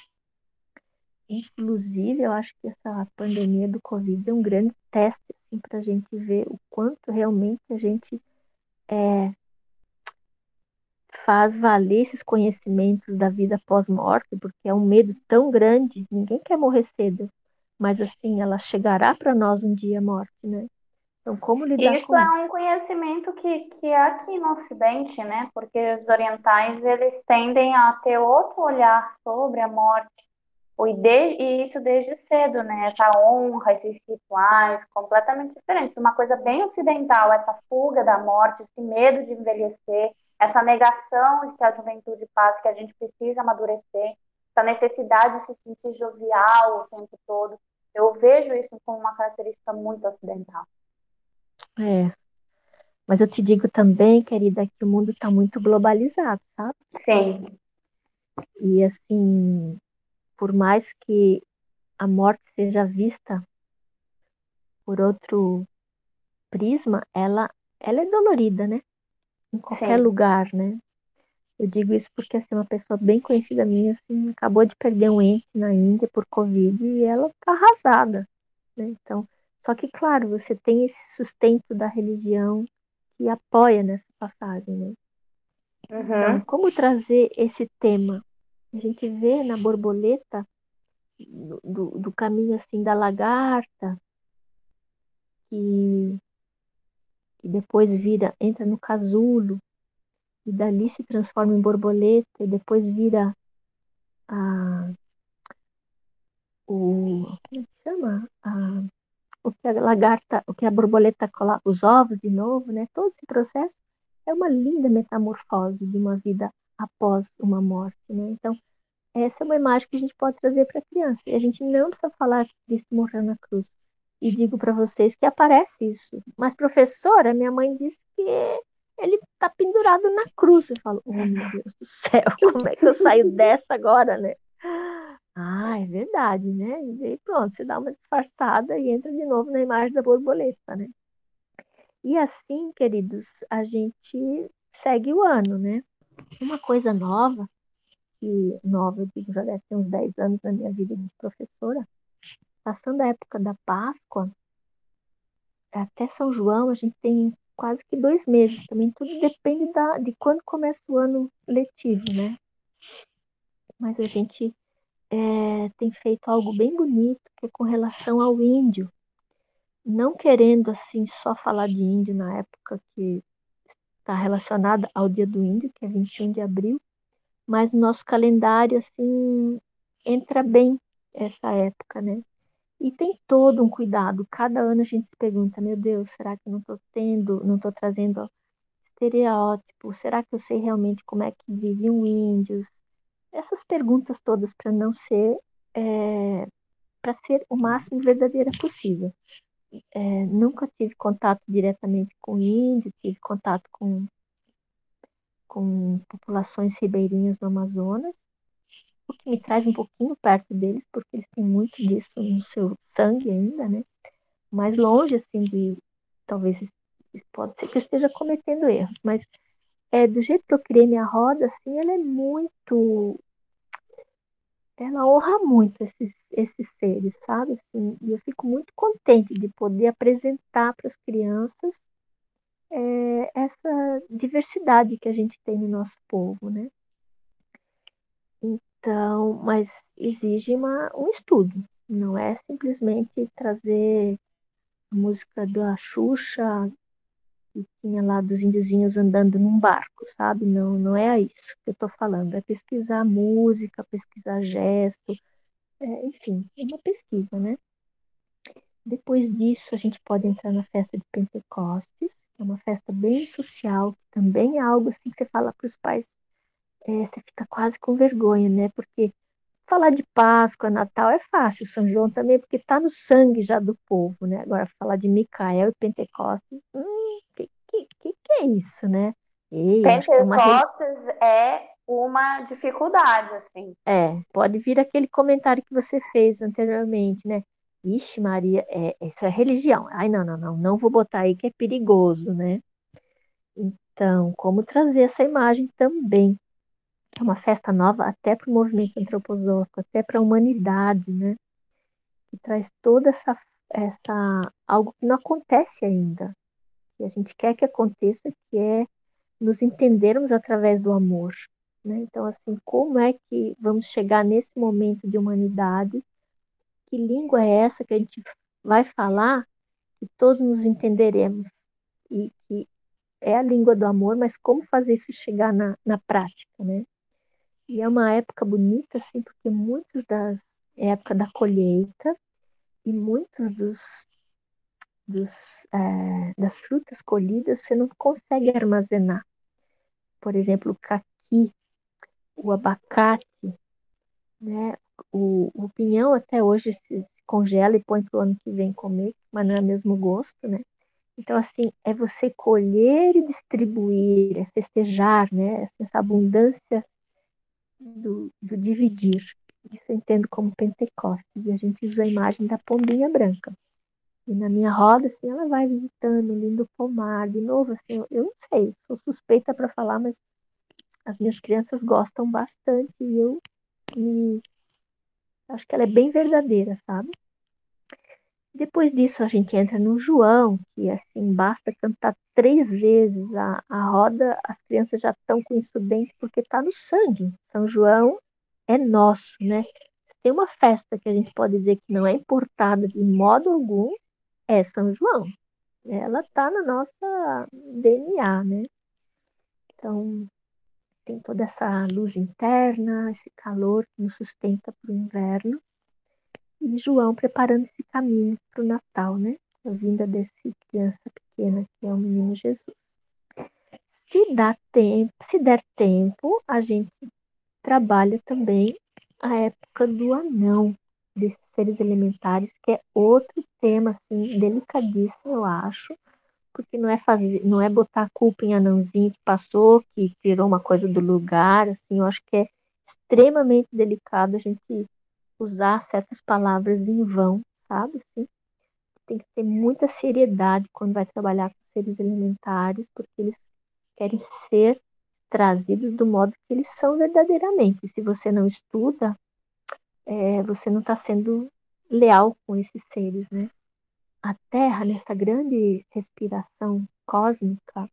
[SPEAKER 6] Inclusive, eu acho que essa pandemia do Covid é um grande teste assim, para a gente ver o quanto realmente a gente é, faz valer esses conhecimentos da vida pós-morte, porque é um medo tão grande, ninguém quer morrer cedo, mas assim, ela chegará para nós um dia a morte, né? Então, como lidar
[SPEAKER 4] isso
[SPEAKER 6] com
[SPEAKER 4] é
[SPEAKER 6] isso?
[SPEAKER 4] um conhecimento que, que é aqui no Ocidente, né? Porque os orientais, eles tendem a ter outro olhar sobre a morte, e, isso desde cedo, né? Essa honra, esses rituais, completamente diferentes. Uma coisa bem ocidental, essa fuga da morte, esse medo de envelhecer, essa negação de que a juventude passa, que a gente precisa amadurecer, essa necessidade de se sentir jovial o tempo todo. Eu vejo isso como uma característica muito ocidental.
[SPEAKER 6] É. Mas eu te digo também, querida, que o mundo está muito globalizado, sabe?
[SPEAKER 4] Sim.
[SPEAKER 6] E assim, por mais que a morte seja vista por outro prisma, ela, ela é dolorida, né? Em qualquer
[SPEAKER 4] Sim.
[SPEAKER 6] lugar, né? Eu digo isso porque assim, uma pessoa bem conhecida minha assim, acabou de perder um ente na Índia por Covid e ela tá arrasada, né? Então, só que claro, você tem esse sustento da religião que apoia nessa passagem, né? Então,
[SPEAKER 4] Uhum.
[SPEAKER 6] como trazer esse tema? A gente vê na borboleta do, do, caminho assim da lagarta que, que depois vira entra no casulo e dali se transforma em borboleta e depois vira a o como é chama? A, o que a lagarta o que a borboleta coloca os ovos de novo né? Todo esse processo é uma linda metamorfose de uma vida após uma morte né então essa é uma imagem que a gente pode trazer para a criança e a gente não precisa falar que Cristo morreu na cruz e digo para vocês que aparece isso mas professora minha mãe disse que ele está pendurado na cruz. Eu falo, oh meu Deus do céu, como é que eu saio dessa agora, né? Ah, é verdade, né? E pronto, você dá uma disfarçada e entra de novo na imagem da borboleta, né? E assim, queridos, a gente segue o ano, né? Uma coisa nova, que nova, eu digo, já deve ter uns 10 anos na minha vida de professora, passando a época da Páscoa, até São João, a gente tem quase que dois meses também. Tudo depende da, de quando começa o ano letivo, né? Mas a gente é, tem feito algo bem bonito que é com relação ao índio. Não querendo, assim, só falar de índio na época que está relacionada ao Dia do Índio, que é 21 de abril, mas no nosso calendário, assim, entra bem essa época, né? E tem todo um cuidado. Cada ano a gente se pergunta, meu Deus, será que não estou tendo, não estou trazendo estereótipo? Será que eu sei realmente como é que viviam índios? Essas perguntas todas para não ser, é, para ser o máximo verdadeira possível. É, nunca tive contato diretamente com índio, tive contato com, com populações ribeirinhas no Amazonas, o que me traz um pouquinho perto deles, porque eles têm muito disso no seu sangue ainda, né? Mais longe, assim, de talvez pode ser que eu esteja cometendo erros, mas é do jeito que eu criei minha roda, assim, ela é muito ela honra muito esses, esses seres, sabe? Assim, e eu fico muito contente de poder apresentar para as crianças é, essa diversidade que a gente tem no nosso povo, né? Então, mas exige uma, um estudo, não é simplesmente trazer a música da Xuxa que tinha lá dos índiozinhos andando num barco, sabe? Não, não é isso que eu estou falando, é pesquisar música, pesquisar gesto, é, enfim, é uma pesquisa, né? Depois disso, a gente pode entrar na festa de Pentecostes, é uma festa bem social, também é algo assim que você fala para os pais, é, você fica quase com vergonha, né? Porque falar de Páscoa, Natal é fácil, São João também, porque está no sangue já do povo, né? Agora, falar de Micael e Pentecostes, hum, que, que, que, que é isso, né? Ei, é
[SPEAKER 4] Pentecostes é, uma... é uma dificuldade, assim.
[SPEAKER 6] É, pode vir aquele comentário que você fez anteriormente, né? Ixi, Maria, é, isso é religião. Ai, não, não, não, não vou botar aí que é perigoso, né? Então, como trazer essa imagem também? É uma festa nova até para o movimento antroposófico, até para a humanidade, né? Que traz toda essa, essa algo que não acontece ainda, que a gente quer que aconteça, que é nos entendermos através do amor. Né? Então, assim, como é que vamos chegar nesse momento de humanidade? Que língua é essa que a gente vai falar que todos nos entenderemos? E que é a língua do amor, mas como fazer isso chegar na, na prática, né? E é uma época bonita, assim, porque muitos das é época da colheita e muitos dos, dos é, das frutas colhidas você não consegue armazenar. Por exemplo, o caqui, o abacate, né? O, o pinhão até hoje se, se congela e põe para o ano que vem comer, mas não é o mesmo gosto, né? Então, assim, é você colher e distribuir, é festejar, né? Essa abundância do, do dividir. Isso eu entendo como Pentecostes. E a gente usa a imagem da pombinha branca. E na minha roda, assim, ela vai visitando, lindo pomar. De novo, assim, eu, eu não sei, sou suspeita para falar, mas as minhas crianças gostam bastante e eu me... acho que ela é bem verdadeira, sabe? Depois disso a gente entra no João, que assim, basta cantar três vezes a, a roda, as crianças já estão com isso dentro porque está no sangue. São João é nosso, né? Tem uma festa que a gente pode dizer que não é importada de modo algum, é São João. Ela está na nossa DNA, né? Então, tem toda essa luz interna, esse calor que nos sustenta para o inverno. E João preparando esse caminho para o Natal, né? A vinda desse criança pequena que é o menino Jesus. Se dá tempo, se der tempo, a gente trabalha também a época do anão, desses seres elementares, que é outro tema assim delicadíssimo, eu acho, porque não é fazer, não é botar a culpa em anãozinho que passou, que tirou uma coisa do lugar, assim, eu acho que é extremamente delicado a gente usar certas palavras em vão, sabe, assim? Tem que ter muita seriedade quando vai trabalhar com seres elementares, porque eles querem ser trazidos do modo que eles são verdadeiramente. Se você não estuda, é, você não está sendo leal com esses seres, né? a Terra, nessa grande respiração cósmica,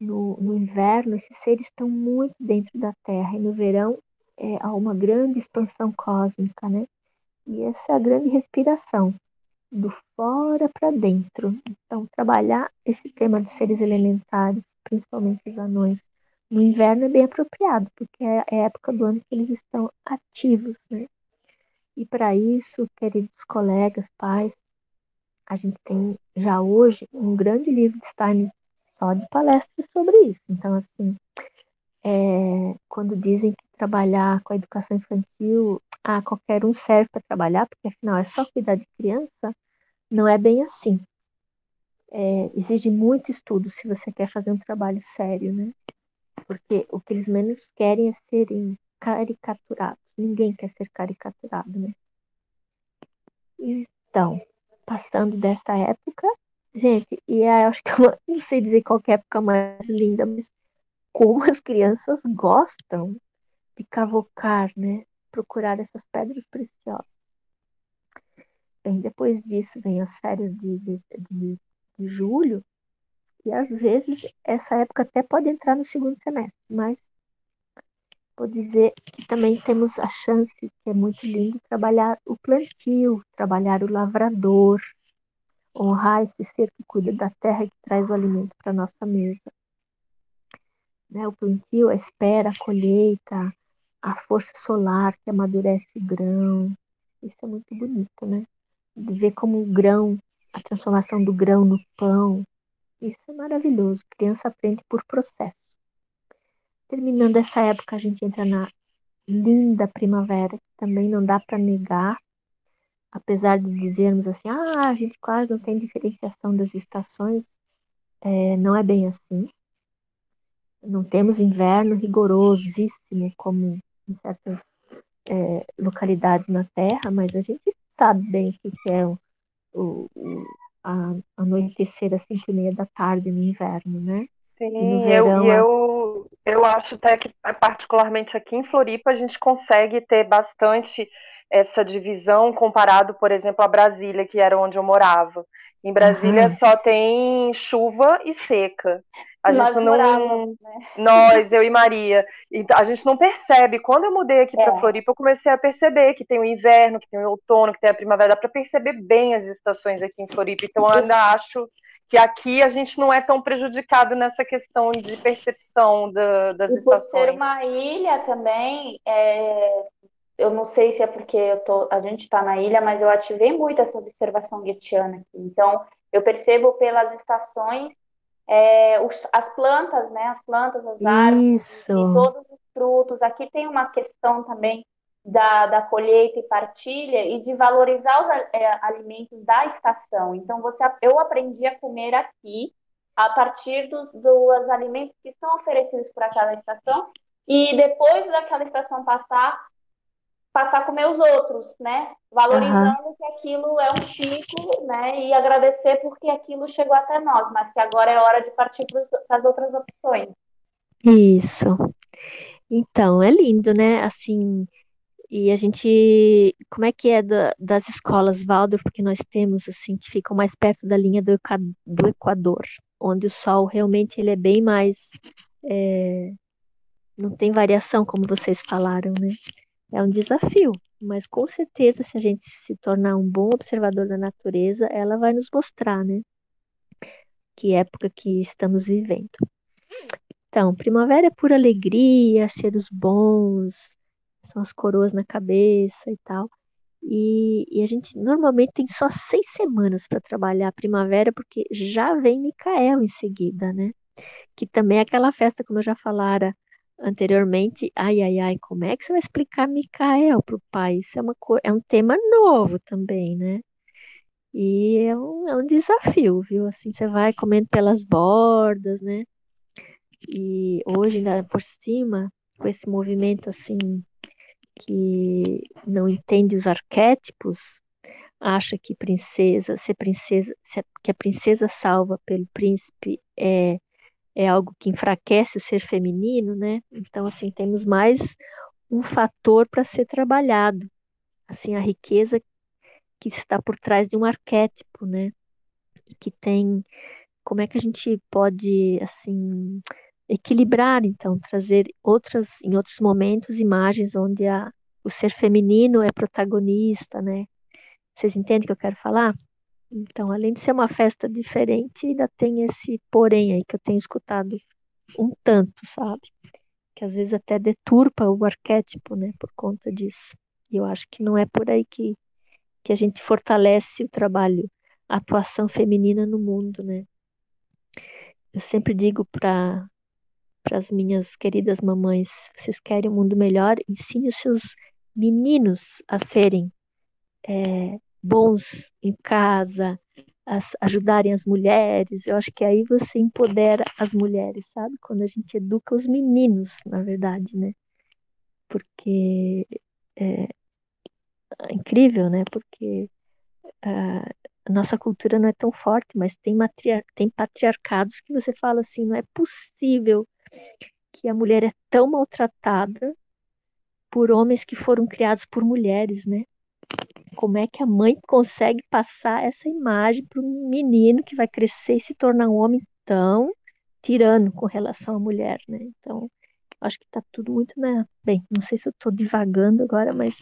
[SPEAKER 6] no, no, inverno, esses seres estão muito dentro da Terra, e no verão é, há uma grande expansão cósmica, né? E essa é a grande respiração, do fora para dentro. Então, trabalhar esse tema dos seres elementares, principalmente os anões, no inverno é bem apropriado, porque é, é a época do ano que eles estão ativos, né? E para isso, queridos colegas, pais, a gente tem já hoje um grande livro de Stein só de palestras sobre isso. Então, assim, é, quando dizem que trabalhar com a educação infantil, ah, qualquer um serve para trabalhar, porque afinal é só cuidar de criança, não é bem assim. É, exige muito estudo se você quer fazer um trabalho sério, né? Porque o que eles menos querem é serem caricaturados. Ninguém quer ser caricaturado, né? Então, passando dessa época. Gente, e é, acho que eu não sei dizer qual é a época mais linda, mas como as crianças gostam de cavocar, né? Procurar essas pedras preciosas. Bem, depois disso vem as férias de, de, de, de julho, e às vezes essa época até pode entrar no segundo semestre, mas vou dizer que também temos a chance, que é muito lindo, trabalhar o plantio, trabalhar o lavrador, honrar esse ser que cuida da terra e que traz o alimento para nossa mesa. Né, o plantio, a espera, a colheita, a força solar que amadurece o grão. Isso é muito bonito, né? De ver como o grão, a transformação do grão no pão. Isso é maravilhoso. Criança aprende por processo. Terminando essa época, a gente entra na linda primavera, que também não dá para negar, apesar de dizermos assim, ah, a gente quase não tem diferenciação das estações, é, não é bem assim. não temos inverno rigorosíssimo como em certas é, localidades na Terra, mas a gente sabe bem o que é o, o, a, anoitecer às cinco e meia da tarde no inverno, né?
[SPEAKER 5] Sim, verão, eu, eu, eu acho até que, particularmente aqui em Floripa, a gente consegue ter bastante essa divisão comparado, por exemplo, a Brasília, que era onde eu morava. Em Brasília uhum. só tem chuva e seca. A
[SPEAKER 4] Nós
[SPEAKER 5] gente não. Né? Nós, eu e Maria. Então, a gente não percebe. Quando eu mudei aqui é. para Floripa, eu comecei a perceber que tem o inverno, que tem o outono, que tem a primavera. Dá para perceber bem as estações aqui em Floripa. Então, eu ainda acho que aqui a gente não é tão prejudicado nessa questão de percepção da, das e estações. Por
[SPEAKER 4] ser uma ilha também, é, eu não sei se é porque eu tô, a gente está na ilha, mas eu ativei muito essa observação guetiana aqui. Então, eu percebo pelas estações é, os, as plantas, né? As plantas, as árvores, e todos os frutos. Aqui tem uma questão também da, da colheita e partilha e de valorizar os é, alimentos da estação. Então, você, eu aprendi a comer aqui a partir dos, dos alimentos que são oferecidos por aquela estação e depois daquela estação passar, passar a comer os outros, né? Valorizando uhum. que aquilo é um ciclo, né? E agradecer porque aquilo chegou até nós, mas que agora é hora de partir para as outras opções.
[SPEAKER 6] Isso. Então, é lindo, né? Assim, e a gente, como é que é da, das escolas Waldorf, porque nós temos, assim, que ficam mais perto da linha do, do Equador, onde o sol realmente ele é bem mais, é, não tem variação, como vocês falaram, né? É um desafio, mas com certeza, se a gente se tornar um bom observador da natureza, ela vai nos mostrar, né? Que época que estamos vivendo. Então, primavera é pura alegria, cheiros bons, são as coroas na cabeça e tal. E, e a gente normalmente tem só seis semanas para trabalhar a primavera, porque já vem Micael em seguida, né? Que também é aquela festa, como eu já falara, anteriormente, ai, ai, ai, como é que você vai explicar Micael para o pai? Isso é, uma é um tema novo também, né? E é um, é um desafio, viu? Assim, você vai comendo pelas bordas, né? E hoje, ainda por cima, com esse movimento assim, que não entende os arquétipos, acha que princesa, ser princesa, que a princesa salva pelo príncipe é é algo que enfraquece o ser feminino, né? Então, assim, temos mais um fator para ser trabalhado, assim, a riqueza que está por trás de um arquétipo, né? Que tem, como é que a gente pode, assim, equilibrar, então, trazer outras, em outros momentos, imagens onde a, o ser feminino é protagonista, né? Vocês entendem o que eu quero falar? Então, além de ser uma festa diferente, ainda tem esse porém aí que eu tenho escutado um tanto, sabe? Que às vezes até deturpa o arquétipo, né, por conta disso. E eu acho que não é por aí que, que a gente fortalece o trabalho, a atuação feminina no mundo, né? Eu sempre digo para as minhas queridas mamães, vocês querem um mundo melhor, ensine os seus meninos a serem é, bons em casa, as, ajudarem as mulheres. Eu acho que aí você empodera as mulheres, sabe? Quando a gente educa os meninos, na verdade, né? Porque é, é incrível, né? Porque a, nossa cultura não é tão forte, mas tem, matriar tem patriarcados que você fala assim, não é possível que a mulher é tão maltratada por homens que foram criados por mulheres, né? Como é que a mãe consegue passar essa imagem para um menino que vai crescer e se tornar um homem tão tirano com relação à mulher, né? Então, acho que está tudo muito, né? Bem, não sei se eu estou divagando agora, mas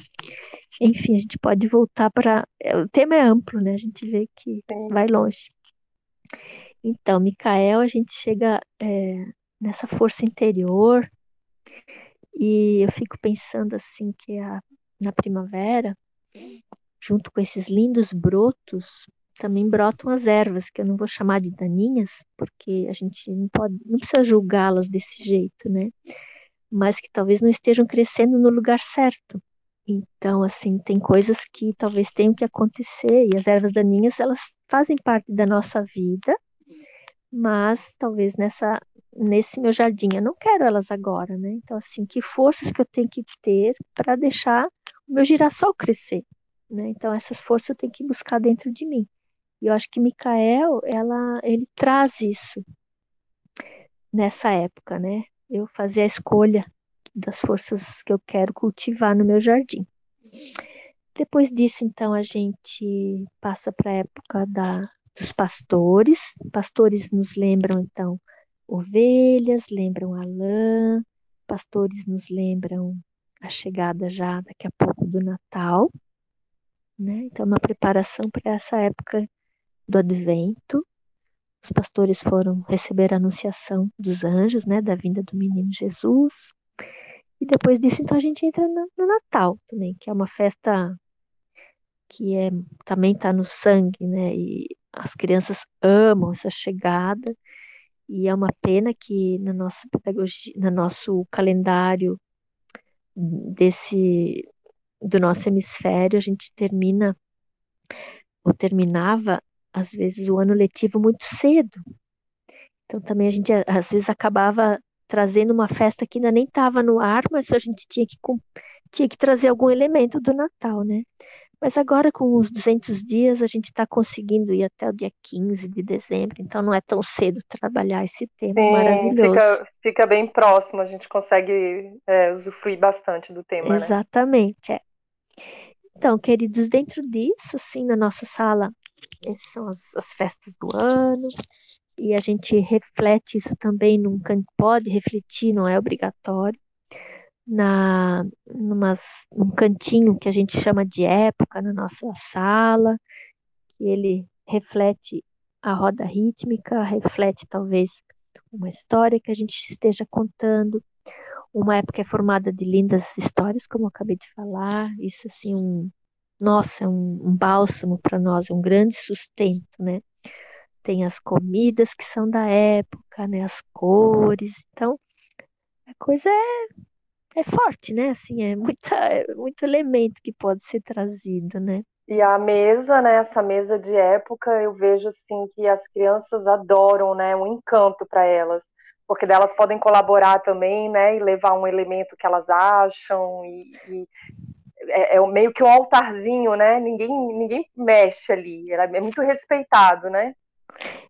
[SPEAKER 6] enfim, a gente pode voltar para. É, o tema é amplo, né? A gente vê que vai longe. Então, Micael, a gente chega é, nessa força interior e eu fico pensando assim que a, na primavera junto com esses lindos brotos, também brotam as ervas, que eu não vou chamar de daninhas, porque a gente não pode, não precisa julgá-las desse jeito, né? Mas que talvez não estejam crescendo no lugar certo. Então, assim, tem coisas que talvez tenham que acontecer, e as ervas daninhas, elas fazem parte da nossa vida, mas talvez nessa nesse meu jardim. Eu não quero elas agora, né? Então, assim, que forças que eu tenho que ter para deixar meu girassol crescer, né? Então, essas forças eu tenho que buscar dentro de mim. E eu acho que Micael, ela, ele traz isso nessa época, né? Eu fazer a escolha das forças que eu quero cultivar no meu jardim. Depois disso, então, a gente passa para a época da, dos pastores. Pastores nos lembram, então, ovelhas, lembram a lã, pastores nos lembram a chegada já daqui a pouco do Natal, né? Então, uma preparação para essa época do Advento. Os pastores foram receber a anunciação dos anjos, né, da vinda do menino Jesus. E depois disso, então, a gente entra no, no Natal também, que é uma festa que é, também está no sangue, né? E as crianças amam essa chegada. E é uma pena que na nossa pedagogia, no nosso calendário desse do nosso hemisfério, a gente termina ou terminava às vezes o ano letivo muito cedo. Então também a gente às vezes acabava trazendo uma festa que ainda nem estava no ar, mas a gente tinha que tinha que trazer algum elemento do Natal, né? Mas agora, com os 200 dias, a gente está conseguindo ir até o dia 15 de dezembro, então não é tão cedo trabalhar esse tema Sim, maravilhoso.
[SPEAKER 5] Fica, fica bem próximo, a gente consegue é, usufruir bastante do tema.
[SPEAKER 6] Né? Exatamente, né? é. Então, queridos, dentro disso, sim, na nossa sala, são as, as festas do ano, e a gente reflete isso também num pode refletir, não é obrigatório na numas, num cantinho que a gente chama de época na nossa sala, que ele reflete a roda rítmica, reflete talvez uma história que a gente esteja contando. Uma época é formada de lindas histórias, como eu acabei de falar. Isso assim, um, nossa, é um, um bálsamo para nós, um grande sustento, né? Tem as comidas que são da época, né? As cores. Então, a coisa é é forte, né? Assim, é muita, é muito elemento que pode ser trazido, né?
[SPEAKER 5] E a mesa, né? Essa mesa de época, eu vejo assim que as crianças adoram, né? Um encanto para elas, porque delas podem colaborar também, né? E levar um elemento que elas acham e, e é, é, meio que um altarzinho, né? Ninguém ninguém mexe ali, é muito respeitado, né?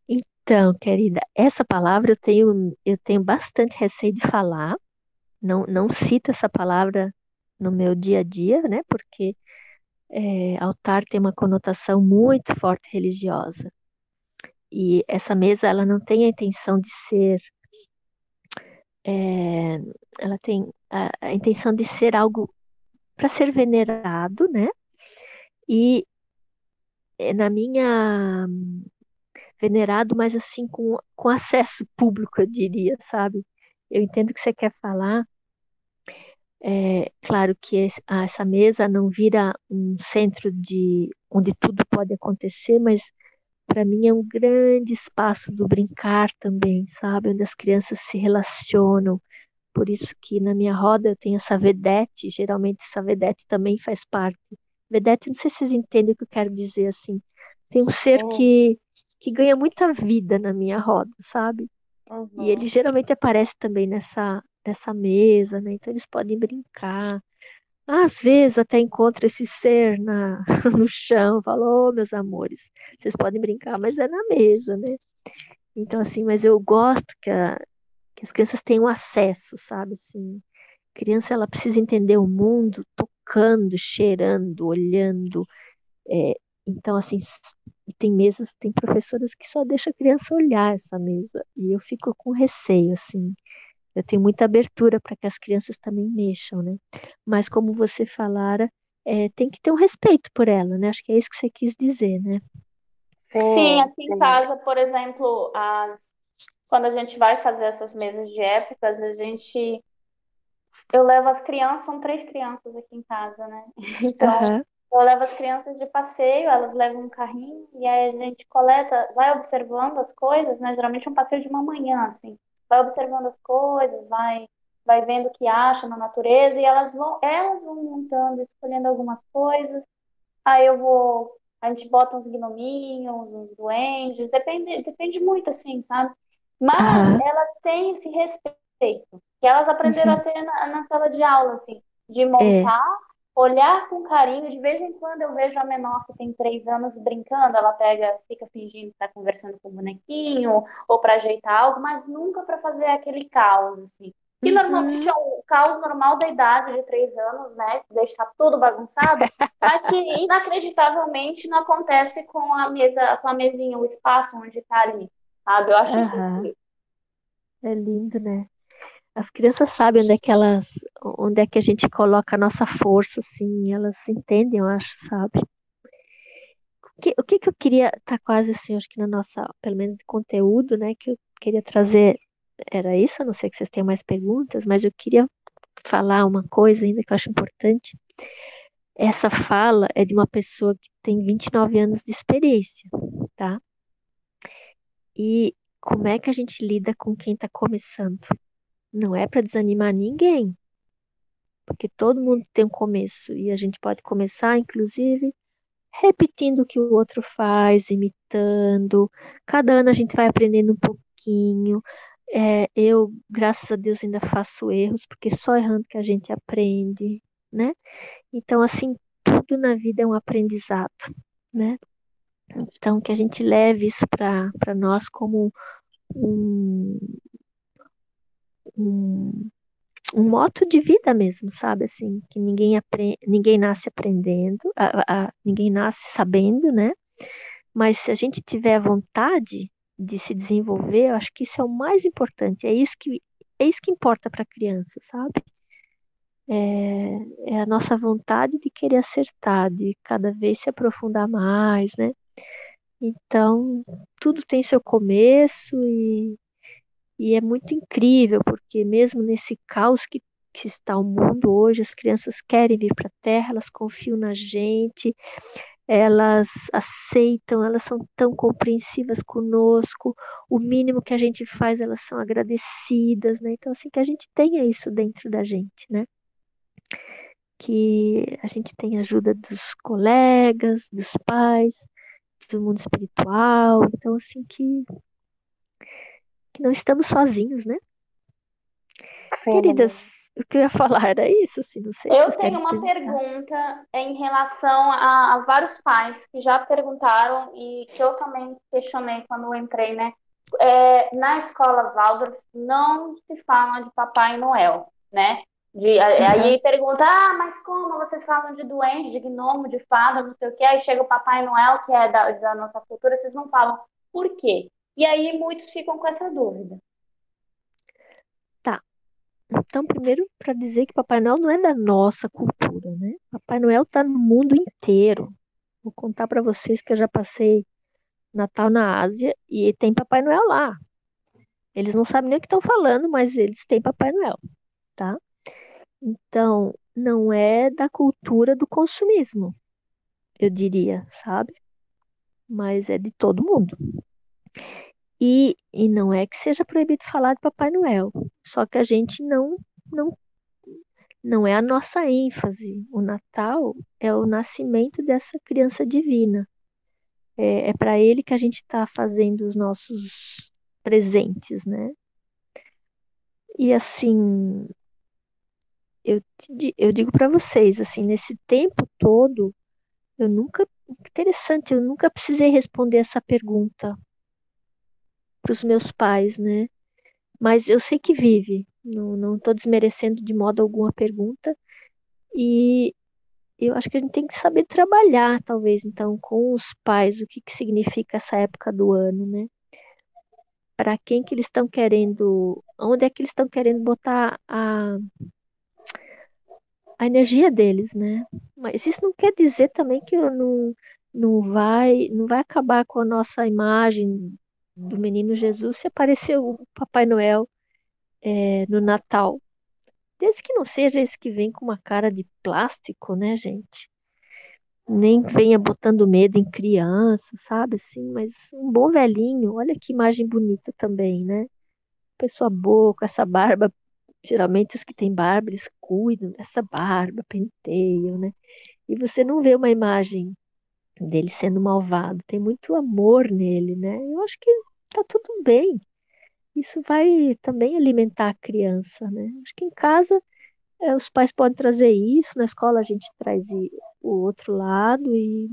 [SPEAKER 6] Então, querida, essa palavra eu tenho eu tenho bastante receio de falar não, não cito essa palavra no meu dia a dia, né? Porque é, altar tem uma conotação muito forte religiosa. E essa mesa, ela não tem a intenção de ser. É, ela tem a, a intenção de ser algo para ser venerado, né? E é, na minha venerado, mas assim com, com acesso público, eu diria, sabe? Eu entendo que você quer falar é, claro que esse, essa mesa não vira um centro de onde tudo pode acontecer, mas para mim é um grande espaço do brincar também, sabe? Onde as crianças se relacionam. Por isso que na minha roda eu tenho essa vedete, geralmente essa vedete também faz parte. Vedete, não sei se vocês entendem o que eu quero dizer assim. Tem um ser que, que ganha muita vida na minha roda, sabe? Uhum. E ele geralmente aparece também nessa, nessa mesa, né? Então eles podem brincar. Às vezes até encontra esse ser na, no chão, falou, oh, meus amores, vocês podem brincar, mas é na mesa, né? Então, assim, mas eu gosto que, a, que as crianças tenham acesso, sabe? Assim, a criança, ela precisa entender o mundo tocando, cheirando, olhando. É, então, assim, tem mesas, tem professoras que só deixam a criança olhar essa mesa. E eu fico com receio, assim eu tenho muita abertura para que as crianças também mexam, né? Mas como você falara, é, tem que ter um respeito por ela, né? Acho que é isso que você quis dizer, né?
[SPEAKER 4] Sim, sim aqui sim. em casa, por exemplo, as... quando a gente vai fazer essas mesas de épocas, a gente eu levo as crianças, são três crianças aqui em casa, né? Então, uhum. Eu levo as crianças de passeio, elas levam um carrinho e aí a gente coleta, vai observando as coisas, né? Geralmente é um passeio de uma manhã, assim vai observando as coisas, vai vai vendo o que acha na natureza e elas vão elas vão montando, escolhendo algumas coisas. Aí eu vou, a gente bota uns gnominhos, uns duendes, depende depende muito assim, sabe? Mas uhum. elas têm esse respeito, que elas aprenderam uhum. a ter na, na, sala de aula, assim, de montar, é. Olhar com carinho. De vez em quando eu vejo a menor que tem três anos brincando, ela pega, fica fingindo que está conversando com o bonequinho, ou para ajeitar algo, mas nunca para fazer aquele caos, assim. Que normalmente é o caos normal da idade de três anos, né? Deixar tudo bagunçado, mas que inacreditavelmente não acontece com a mesa, com a mesinha, o espaço onde está ali, sabe? Eu acho uhum. isso incrível.
[SPEAKER 6] É lindo, né? As crianças sabem onde é que elas, onde é que a gente coloca a nossa força, assim, elas entendem, eu acho, sabe? O que, o que, que eu queria, tá quase assim, acho que na nossa, pelo menos de conteúdo, né, que eu queria trazer era isso, a não sei que vocês tenham mais perguntas, mas eu queria falar uma coisa ainda que eu acho importante. Essa fala é de uma pessoa que tem 29 anos de experiência, tá? E como é que a gente lida com quem está começando? Não é para desanimar ninguém, porque todo mundo tem um começo e a gente pode começar, inclusive, repetindo o que o outro faz, imitando. Cada ano a gente vai aprendendo um pouquinho. É, eu, graças a Deus, ainda faço erros, porque só errando que a gente aprende, né? Então, assim, tudo na vida é um aprendizado, né? Então, que a gente leve isso para nós como um, um, um moto de vida mesmo, sabe? Assim, que ninguém, aprende, ninguém nasce aprendendo, a, a, ninguém nasce sabendo, né? Mas se a gente tiver vontade, de se desenvolver, eu acho que isso é o mais importante. É isso que, é isso que importa para a criança, sabe? É, é, a nossa vontade de querer acertar, de cada vez se aprofundar mais, né? Então, tudo tem seu começo e, e é muito incrível, porque mesmo nesse caos que, que está o mundo hoje, as crianças querem vir para a Terra, elas confiam na gente, elas aceitam, elas são tão compreensivas conosco, o mínimo que a gente faz, elas são agradecidas, né? Então, assim, que a gente tenha isso dentro da gente, né? Que a gente tenha ajuda dos colegas, dos pais, do mundo espiritual, então, assim, que, que não estamos sozinhos, né? Sim. Queridas, o que eu ia falar era isso, assim, não sei.
[SPEAKER 4] Eu tenho uma pergunta em relação a, a, vários pais que já perguntaram e que eu também questionei quando eu entrei, né? É, na escola Waldorf não se fala de Papai Noel, né? De, uhum. Aí pergunta, ah, mas como vocês falam de doente, de gnomo, de fada, não sei o quê, aí chega o Papai Noel, que é da, da nossa cultura, vocês não falam por quê? E aí muitos ficam com essa dúvida.
[SPEAKER 6] Então, primeiro, para dizer que Papai Noel não é da nossa cultura, né? Papai Noel está no mundo inteiro. Vou contar para vocês que eu já passei Natal na Ásia e tem Papai Noel lá. Eles não sabem nem o que estão falando, mas eles têm Papai Noel, tá? Então, não é da cultura do consumismo, eu diria, sabe? Mas é de todo mundo. E, e não é que seja proibido falar de Papai Noel, só que a gente não, não, não é a nossa ênfase. O Natal é o nascimento dessa criança divina. É, é para ele que a gente está fazendo os nossos presentes, né? E assim, eu, eu digo para vocês, assim, nesse tempo todo, eu nunca, interessante, eu nunca precisei responder essa pergunta para os meus pais, né? Mas eu sei que vive, não estou desmerecendo de modo algum a pergunta, e eu acho que a gente tem que saber trabalhar, talvez, então, com os pais, o que, que significa essa época do ano, né? Para quem que eles estão querendo, onde é que eles estão querendo botar a, a energia deles, né? Mas isso não quer dizer também que eu não, não vai, não vai acabar com a nossa imagem do menino Jesus se apareceu o Papai Noel é, no Natal. Desde que não seja esse que vem com uma cara de plástico, né, gente? Nem venha botando medo em criança, sabe assim? Mas um bom velhinho, olha que imagem bonita também, né? Pessoa boa, com essa barba. Geralmente os que têm barba, eles cuidam dessa barba, penteiam, né? E você não vê uma imagem dele sendo malvado, tem muito amor nele, né? Eu acho que tá tudo bem. isso vai também alimentar a criança, né? Acho que em casa é, os pais podem trazer isso, na escola a gente traz o outro lado e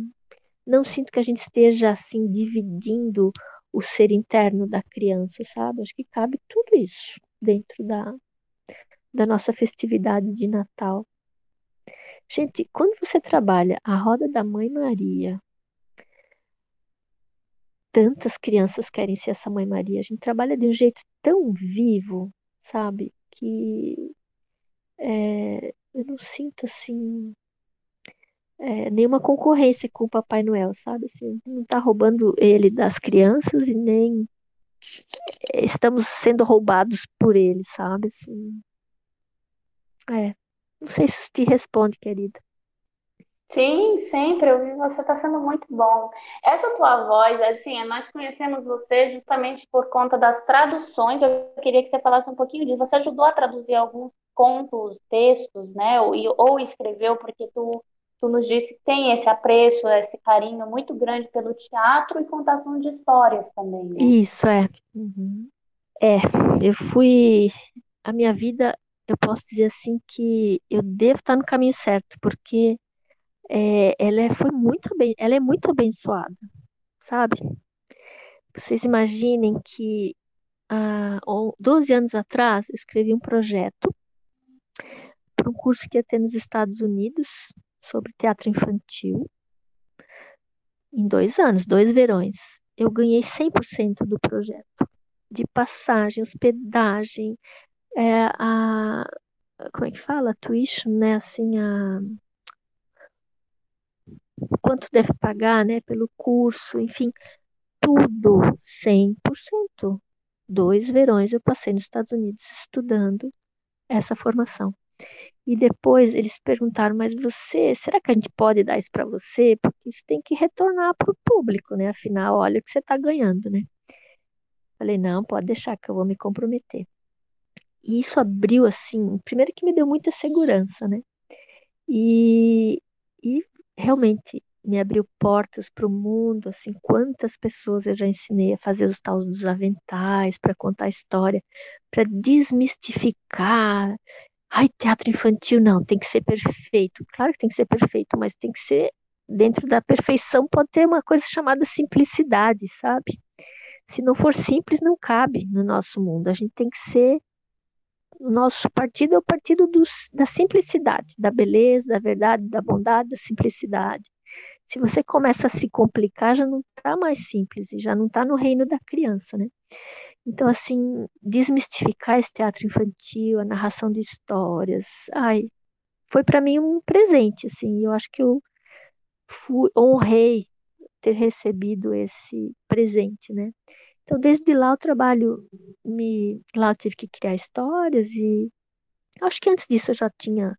[SPEAKER 6] não sinto que a gente esteja assim dividindo o ser interno da criança, sabe? Acho que cabe tudo isso dentro da, da nossa festividade de Natal. Gente, quando você trabalha a roda da Mãe Maria, tantas crianças querem ser essa Mãe Maria. A gente trabalha de um jeito tão vivo, sabe? Que é, eu não sinto assim é, nenhuma concorrência com o Papai Noel, sabe? Assim, não está roubando ele das crianças e nem estamos sendo roubados por ele, sabe? Assim, é, não sei se te responde, querida.
[SPEAKER 4] Sim, sempre. Eu vi você está sendo muito bom. Essa tua voz, assim, nós conhecemos você justamente por conta das traduções. Eu queria que você falasse um pouquinho disso. Você ajudou a traduzir alguns contos, textos, né? Ou, ou escreveu, porque tu, tu nos disse que tem esse apreço, esse carinho muito grande pelo teatro e contação de histórias também, né?
[SPEAKER 6] Isso, é. Uhum. É, eu fui. A minha vida, eu posso dizer assim que eu devo estar no caminho certo, porque é, ela é, foi muito bem, ela é muito abençoada, sabe? Vocês imaginem que há 12 anos atrás eu escrevi um projeto para um curso que ia ter nos Estados Unidos sobre teatro infantil. Em dois anos, dois verões, eu ganhei 100% do projeto, de passagem, hospedagem, é, a como é que fala? Tuition, né? Assim, a quanto deve pagar, né, pelo curso, enfim, tudo 100%. Dois verões eu passei nos Estados Unidos estudando essa formação. E depois eles perguntaram, mas você, será que a gente pode dar isso para você? Porque isso tem que retornar para o público, né? Afinal, olha o que você está ganhando, né? Falei, não, pode deixar que eu vou me comprometer. E isso abriu, assim, primeiro que me deu muita segurança, né? E, e realmente me abriu portas para o mundo, assim, quantas pessoas eu já ensinei a fazer os tais dos aventais, para contar história, para desmistificar. Ai, teatro infantil não, tem que ser perfeito. Claro que tem que ser perfeito, mas tem que ser dentro da perfeição pode ter uma coisa chamada simplicidade, sabe? Se não for simples, não cabe no nosso mundo. A gente tem que ser o nosso partido é o partido dos, da simplicidade, da beleza, da verdade, da bondade, da simplicidade. Se você começa a se complicar, já não está mais simples e já não está no reino da criança, né? Então, assim, desmistificar esse teatro infantil, a narração de histórias, ai, foi para mim um presente, assim. Eu acho que eu fui, honrei ter recebido esse presente, né? Então, desde lá, o trabalho me. Lá eu tive que criar histórias e acho que antes disso eu já tinha.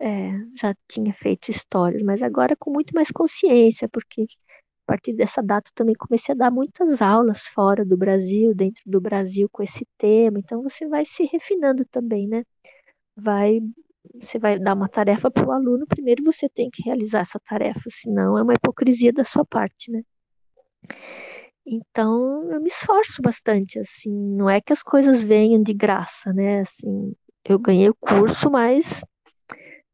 [SPEAKER 6] É, já tinha feito histórias, mas agora com muito mais consciência, porque a partir dessa data também comecei a dar muitas aulas fora do Brasil, dentro do Brasil com esse tema, então você vai se refinando também, né? Vai, você vai dar uma tarefa para o aluno, primeiro você tem que realizar essa tarefa, senão é uma hipocrisia da sua parte, né? Então, eu me esforço bastante, assim, não é que as coisas venham de graça, né? Assim, eu ganhei o curso, mas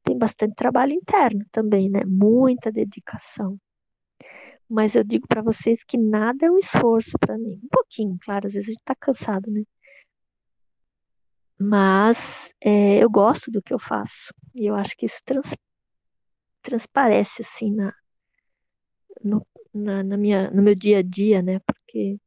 [SPEAKER 6] tem bastante trabalho interno também, né? Muita dedicação. Mas eu digo para vocês que nada é um esforço para mim. Um pouquinho, claro, às vezes a gente está cansado, né? Mas é, eu gosto do que eu faço. E eu acho que isso trans, transparece, assim, na, no, na, na, minha, no meu dia a dia, né? Porque.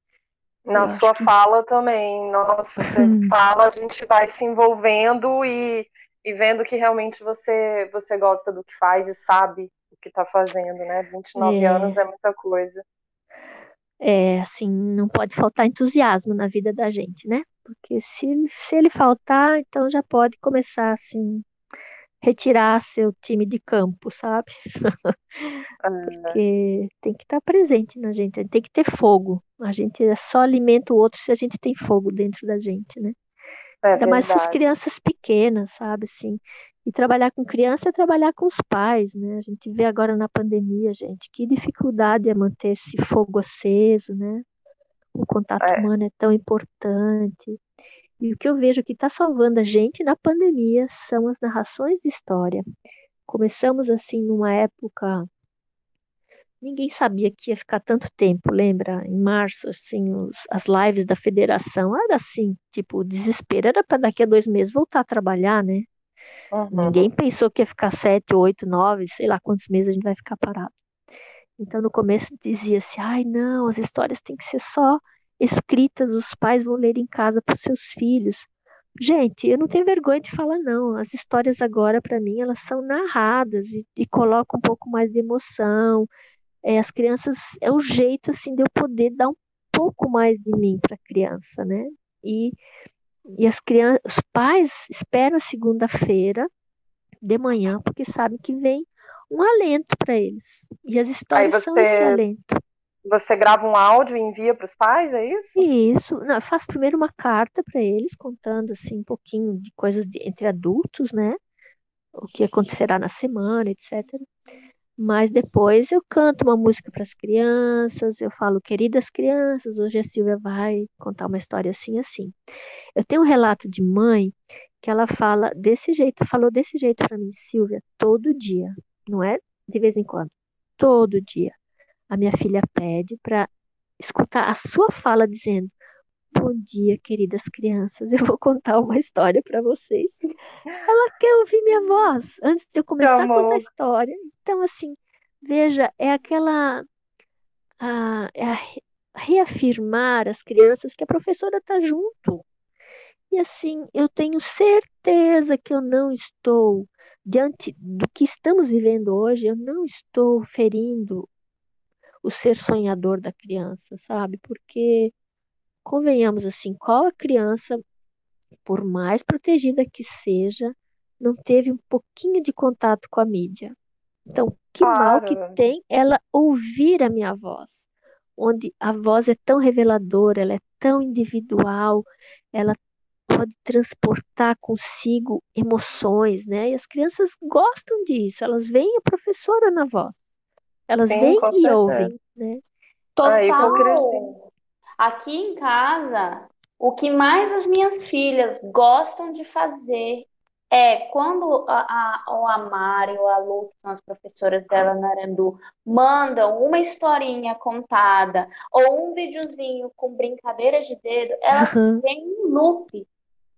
[SPEAKER 5] Na sua que... fala também, nossa, você hum. fala, a gente vai se envolvendo e, e vendo que realmente você, você gosta do que faz e sabe o que está fazendo, né? 29 é. anos é muita coisa.
[SPEAKER 6] É, assim, não pode faltar entusiasmo na vida da gente, né? Porque se, se ele faltar, então já pode começar, assim, retirar seu time de campo, sabe? Porque tem que estar presente na gente, tem que ter fogo. A gente só alimenta o outro se a gente tem fogo dentro da gente, né? É Ainda verdade. mais essas crianças pequenas, sabe? Assim, e trabalhar com criança é trabalhar com os pais, né? A gente vê agora na pandemia, gente, que dificuldade é manter esse fogo aceso, né? O contato é. humano é tão importante. E o que eu vejo que está salvando a gente na pandemia são as narrações de história. Começamos assim numa época ninguém sabia que ia ficar tanto tempo, lembra? Em março, assim, os, as lives da federação era assim, tipo, desespero, era para daqui a dois meses voltar a trabalhar, né? Uhum. Ninguém pensou que ia ficar sete, oito, nove, sei lá quantos meses a gente vai ficar parado. Então, no começo dizia-se, ai, não, as histórias têm que ser só escritas, os pais vão ler em casa para os seus filhos. Gente, eu não tenho vergonha de falar, não. As histórias agora, para mim, elas são narradas e, e colocam um pouco mais de emoção. É, as crianças, é o jeito, assim, de eu poder dar um pouco mais de mim para a criança, né? E, e as crianças, os pais esperam segunda-feira de manhã, porque sabem que vem um alento para eles. E as histórias você... são esse alento.
[SPEAKER 5] Você grava um áudio e envia para os pais, é isso?
[SPEAKER 6] Isso. Não, faço primeiro uma carta para eles, contando assim um pouquinho de coisas de, entre adultos, né? O que acontecerá na semana, etc. Mas depois eu canto uma música para as crianças, eu falo, queridas crianças, hoje a Silvia vai contar uma história assim, assim. Eu tenho um relato de mãe que ela fala desse jeito, falou desse jeito para mim, Silvia, todo dia, não é de vez em quando, todo dia a minha filha pede para escutar a sua fala dizendo: Bom dia, queridas crianças, eu vou contar uma história para vocês. Ela quer ouvir minha voz antes de eu começar a contar a história. Então, assim, veja, é aquela. A, é a reafirmar as crianças que a professora está junto. E assim, eu tenho certeza que eu não estou, diante do que estamos vivendo hoje, eu não estou ferindo o ser sonhador da criança, sabe? Porque, convenhamos assim, qual a criança, por mais protegida que seja, não teve um pouquinho de contato com a mídia? Então, que claro. mal que tem ela ouvir a minha voz, onde a voz é tão reveladora, ela é tão individual, ela pode transportar consigo emoções, né? E as crianças gostam disso, elas veem a professora na voz. Elas Sim, vêm e ouvem, né?
[SPEAKER 4] Total. Aqui em casa, o que mais as minhas filhas gostam de fazer é quando a, a, o Amari ou a Lu, que são as professoras dela na Arandu, mandam uma historinha contada ou um videozinho com brincadeiras de dedo, elas uhum. têm um loop.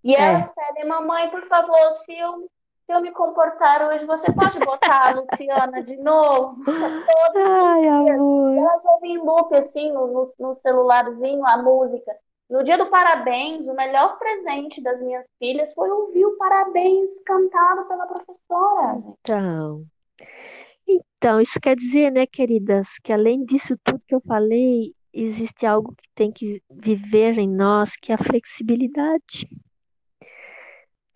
[SPEAKER 4] E é. elas pedem, mamãe, por favor, se eu se eu me comportar hoje, você pode botar a Luciana de novo? Todos Ai, amor. Elas ouvem em loop, assim, no, no, no celularzinho, a música. No dia do parabéns, o melhor presente das minhas filhas foi ouvir o parabéns cantado pela professora.
[SPEAKER 6] Então, então, isso quer dizer, né, queridas, que além disso tudo que eu falei, existe algo que tem que viver em nós, que é a flexibilidade.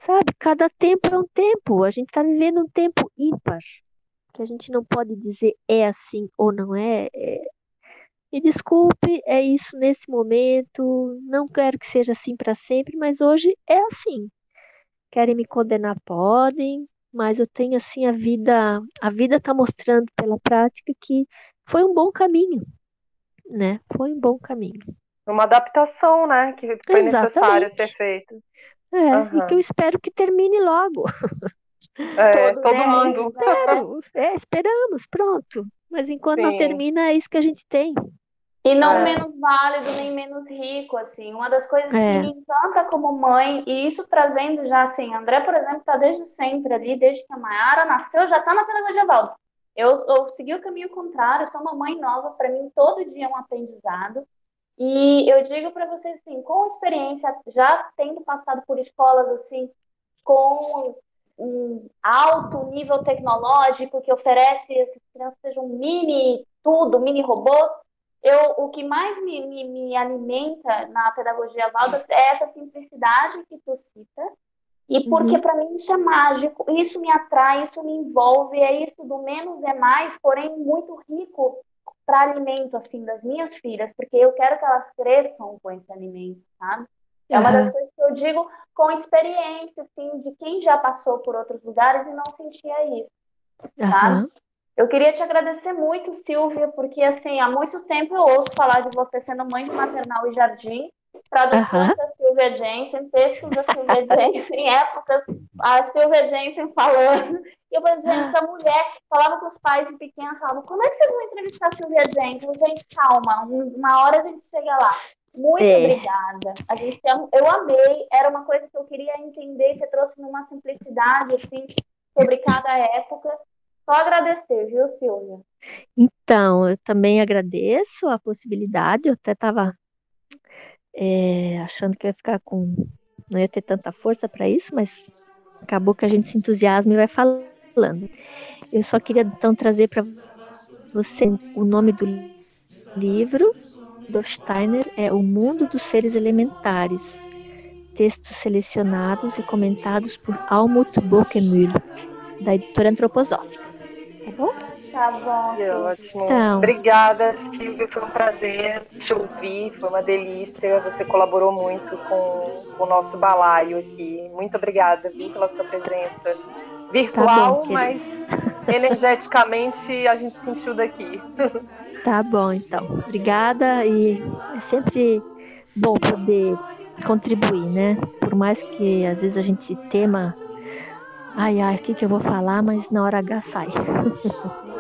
[SPEAKER 6] Sabe, cada tempo é um tempo. A gente está vivendo um tempo ímpar, que a gente não pode dizer é assim ou não é. é. Me desculpe, é isso nesse momento. Não quero que seja assim para sempre, mas hoje é assim. Querem me condenar, podem, mas eu tenho assim a vida, a vida está mostrando pela prática que foi um bom caminho, né? Foi um bom caminho.
[SPEAKER 5] Uma adaptação, né, que foi Exatamente. necessário ser feita.
[SPEAKER 6] É, uhum. e que eu espero que termine logo.
[SPEAKER 5] É, todo é, mundo.
[SPEAKER 6] Espero, é, esperamos, pronto. Mas enquanto Sim. não termina, é isso que a gente tem.
[SPEAKER 4] E não é. menos válido, nem menos rico, assim. Uma das coisas é. que me encanta como mãe, e isso trazendo já, assim, André, por exemplo, está desde sempre ali, desde que a Mayara nasceu, já está na pedagogia Valdo. Eu, eu segui o caminho contrário, sou uma mãe nova, para mim todo dia é um aprendizado. E eu digo para vocês assim, com experiência, já tendo passado por escolas assim, com um alto nível tecnológico que oferece que as crianças sejam mini tudo, mini robôs, eu, o que mais me, me, me alimenta na pedagogia Valda é essa simplicidade que tu cita, e porque uhum. para mim isso é mágico, isso me atrai, isso me envolve, é isso do menos é mais, porém muito rico para alimento assim das minhas filhas, porque eu quero que elas cresçam com esse alimento, sabe? É uma das coisas que eu digo com experiência, assim, de quem já passou por outros lugares e não sentia isso, sabe? Eu queria te agradecer muito, Silvia, porque assim, há muito tempo eu ouço falar de você sendo mãe de maternal e jardim, tradução uhum. da Silvia Jensen, textos da Silvia Jensen, épocas, a Silvia Jensen falando. E eu falei, gente, essa mulher falava com os pais de pequena, falava, como é que vocês vão entrevistar a Silvia Jensen? Gente, calma, uma hora a gente chega lá. Muito é. obrigada. A gente, eu amei, era uma coisa que eu queria entender, você trouxe numa simplicidade, assim, sobre cada época. Só agradecer, viu, Silvia?
[SPEAKER 6] Então, eu também agradeço a possibilidade. Eu até estava é, achando que eu ia ficar com. Não ia ter tanta força para isso, mas acabou que a gente se entusiasma e vai falando. Eu só queria então trazer para você o nome do livro do Steiner é O Mundo dos Seres Elementares. Textos selecionados e comentados por Almut Bokemühl, da editora Antroposófica. Tá bom?
[SPEAKER 4] Tá bom. Que
[SPEAKER 5] ótimo. Então, Obrigada, Silvia. Foi um prazer te ouvir. Foi uma delícia. Você colaborou muito com, com o nosso balaio aqui. Muito obrigada, viu, pela sua presença. Virtual, tá bom, mas energeticamente a gente sentiu daqui.
[SPEAKER 6] Tá bom, então. Obrigada e é sempre bom poder contribuir, né? Por mais que às vezes a gente tema Ai, ai, o que, que eu vou falar, mas na hora H sai.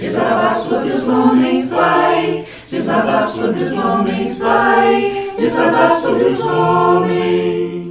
[SPEAKER 1] desabar sobre os homens, vai desabar sobre os homens, vai desabar sobre os homens.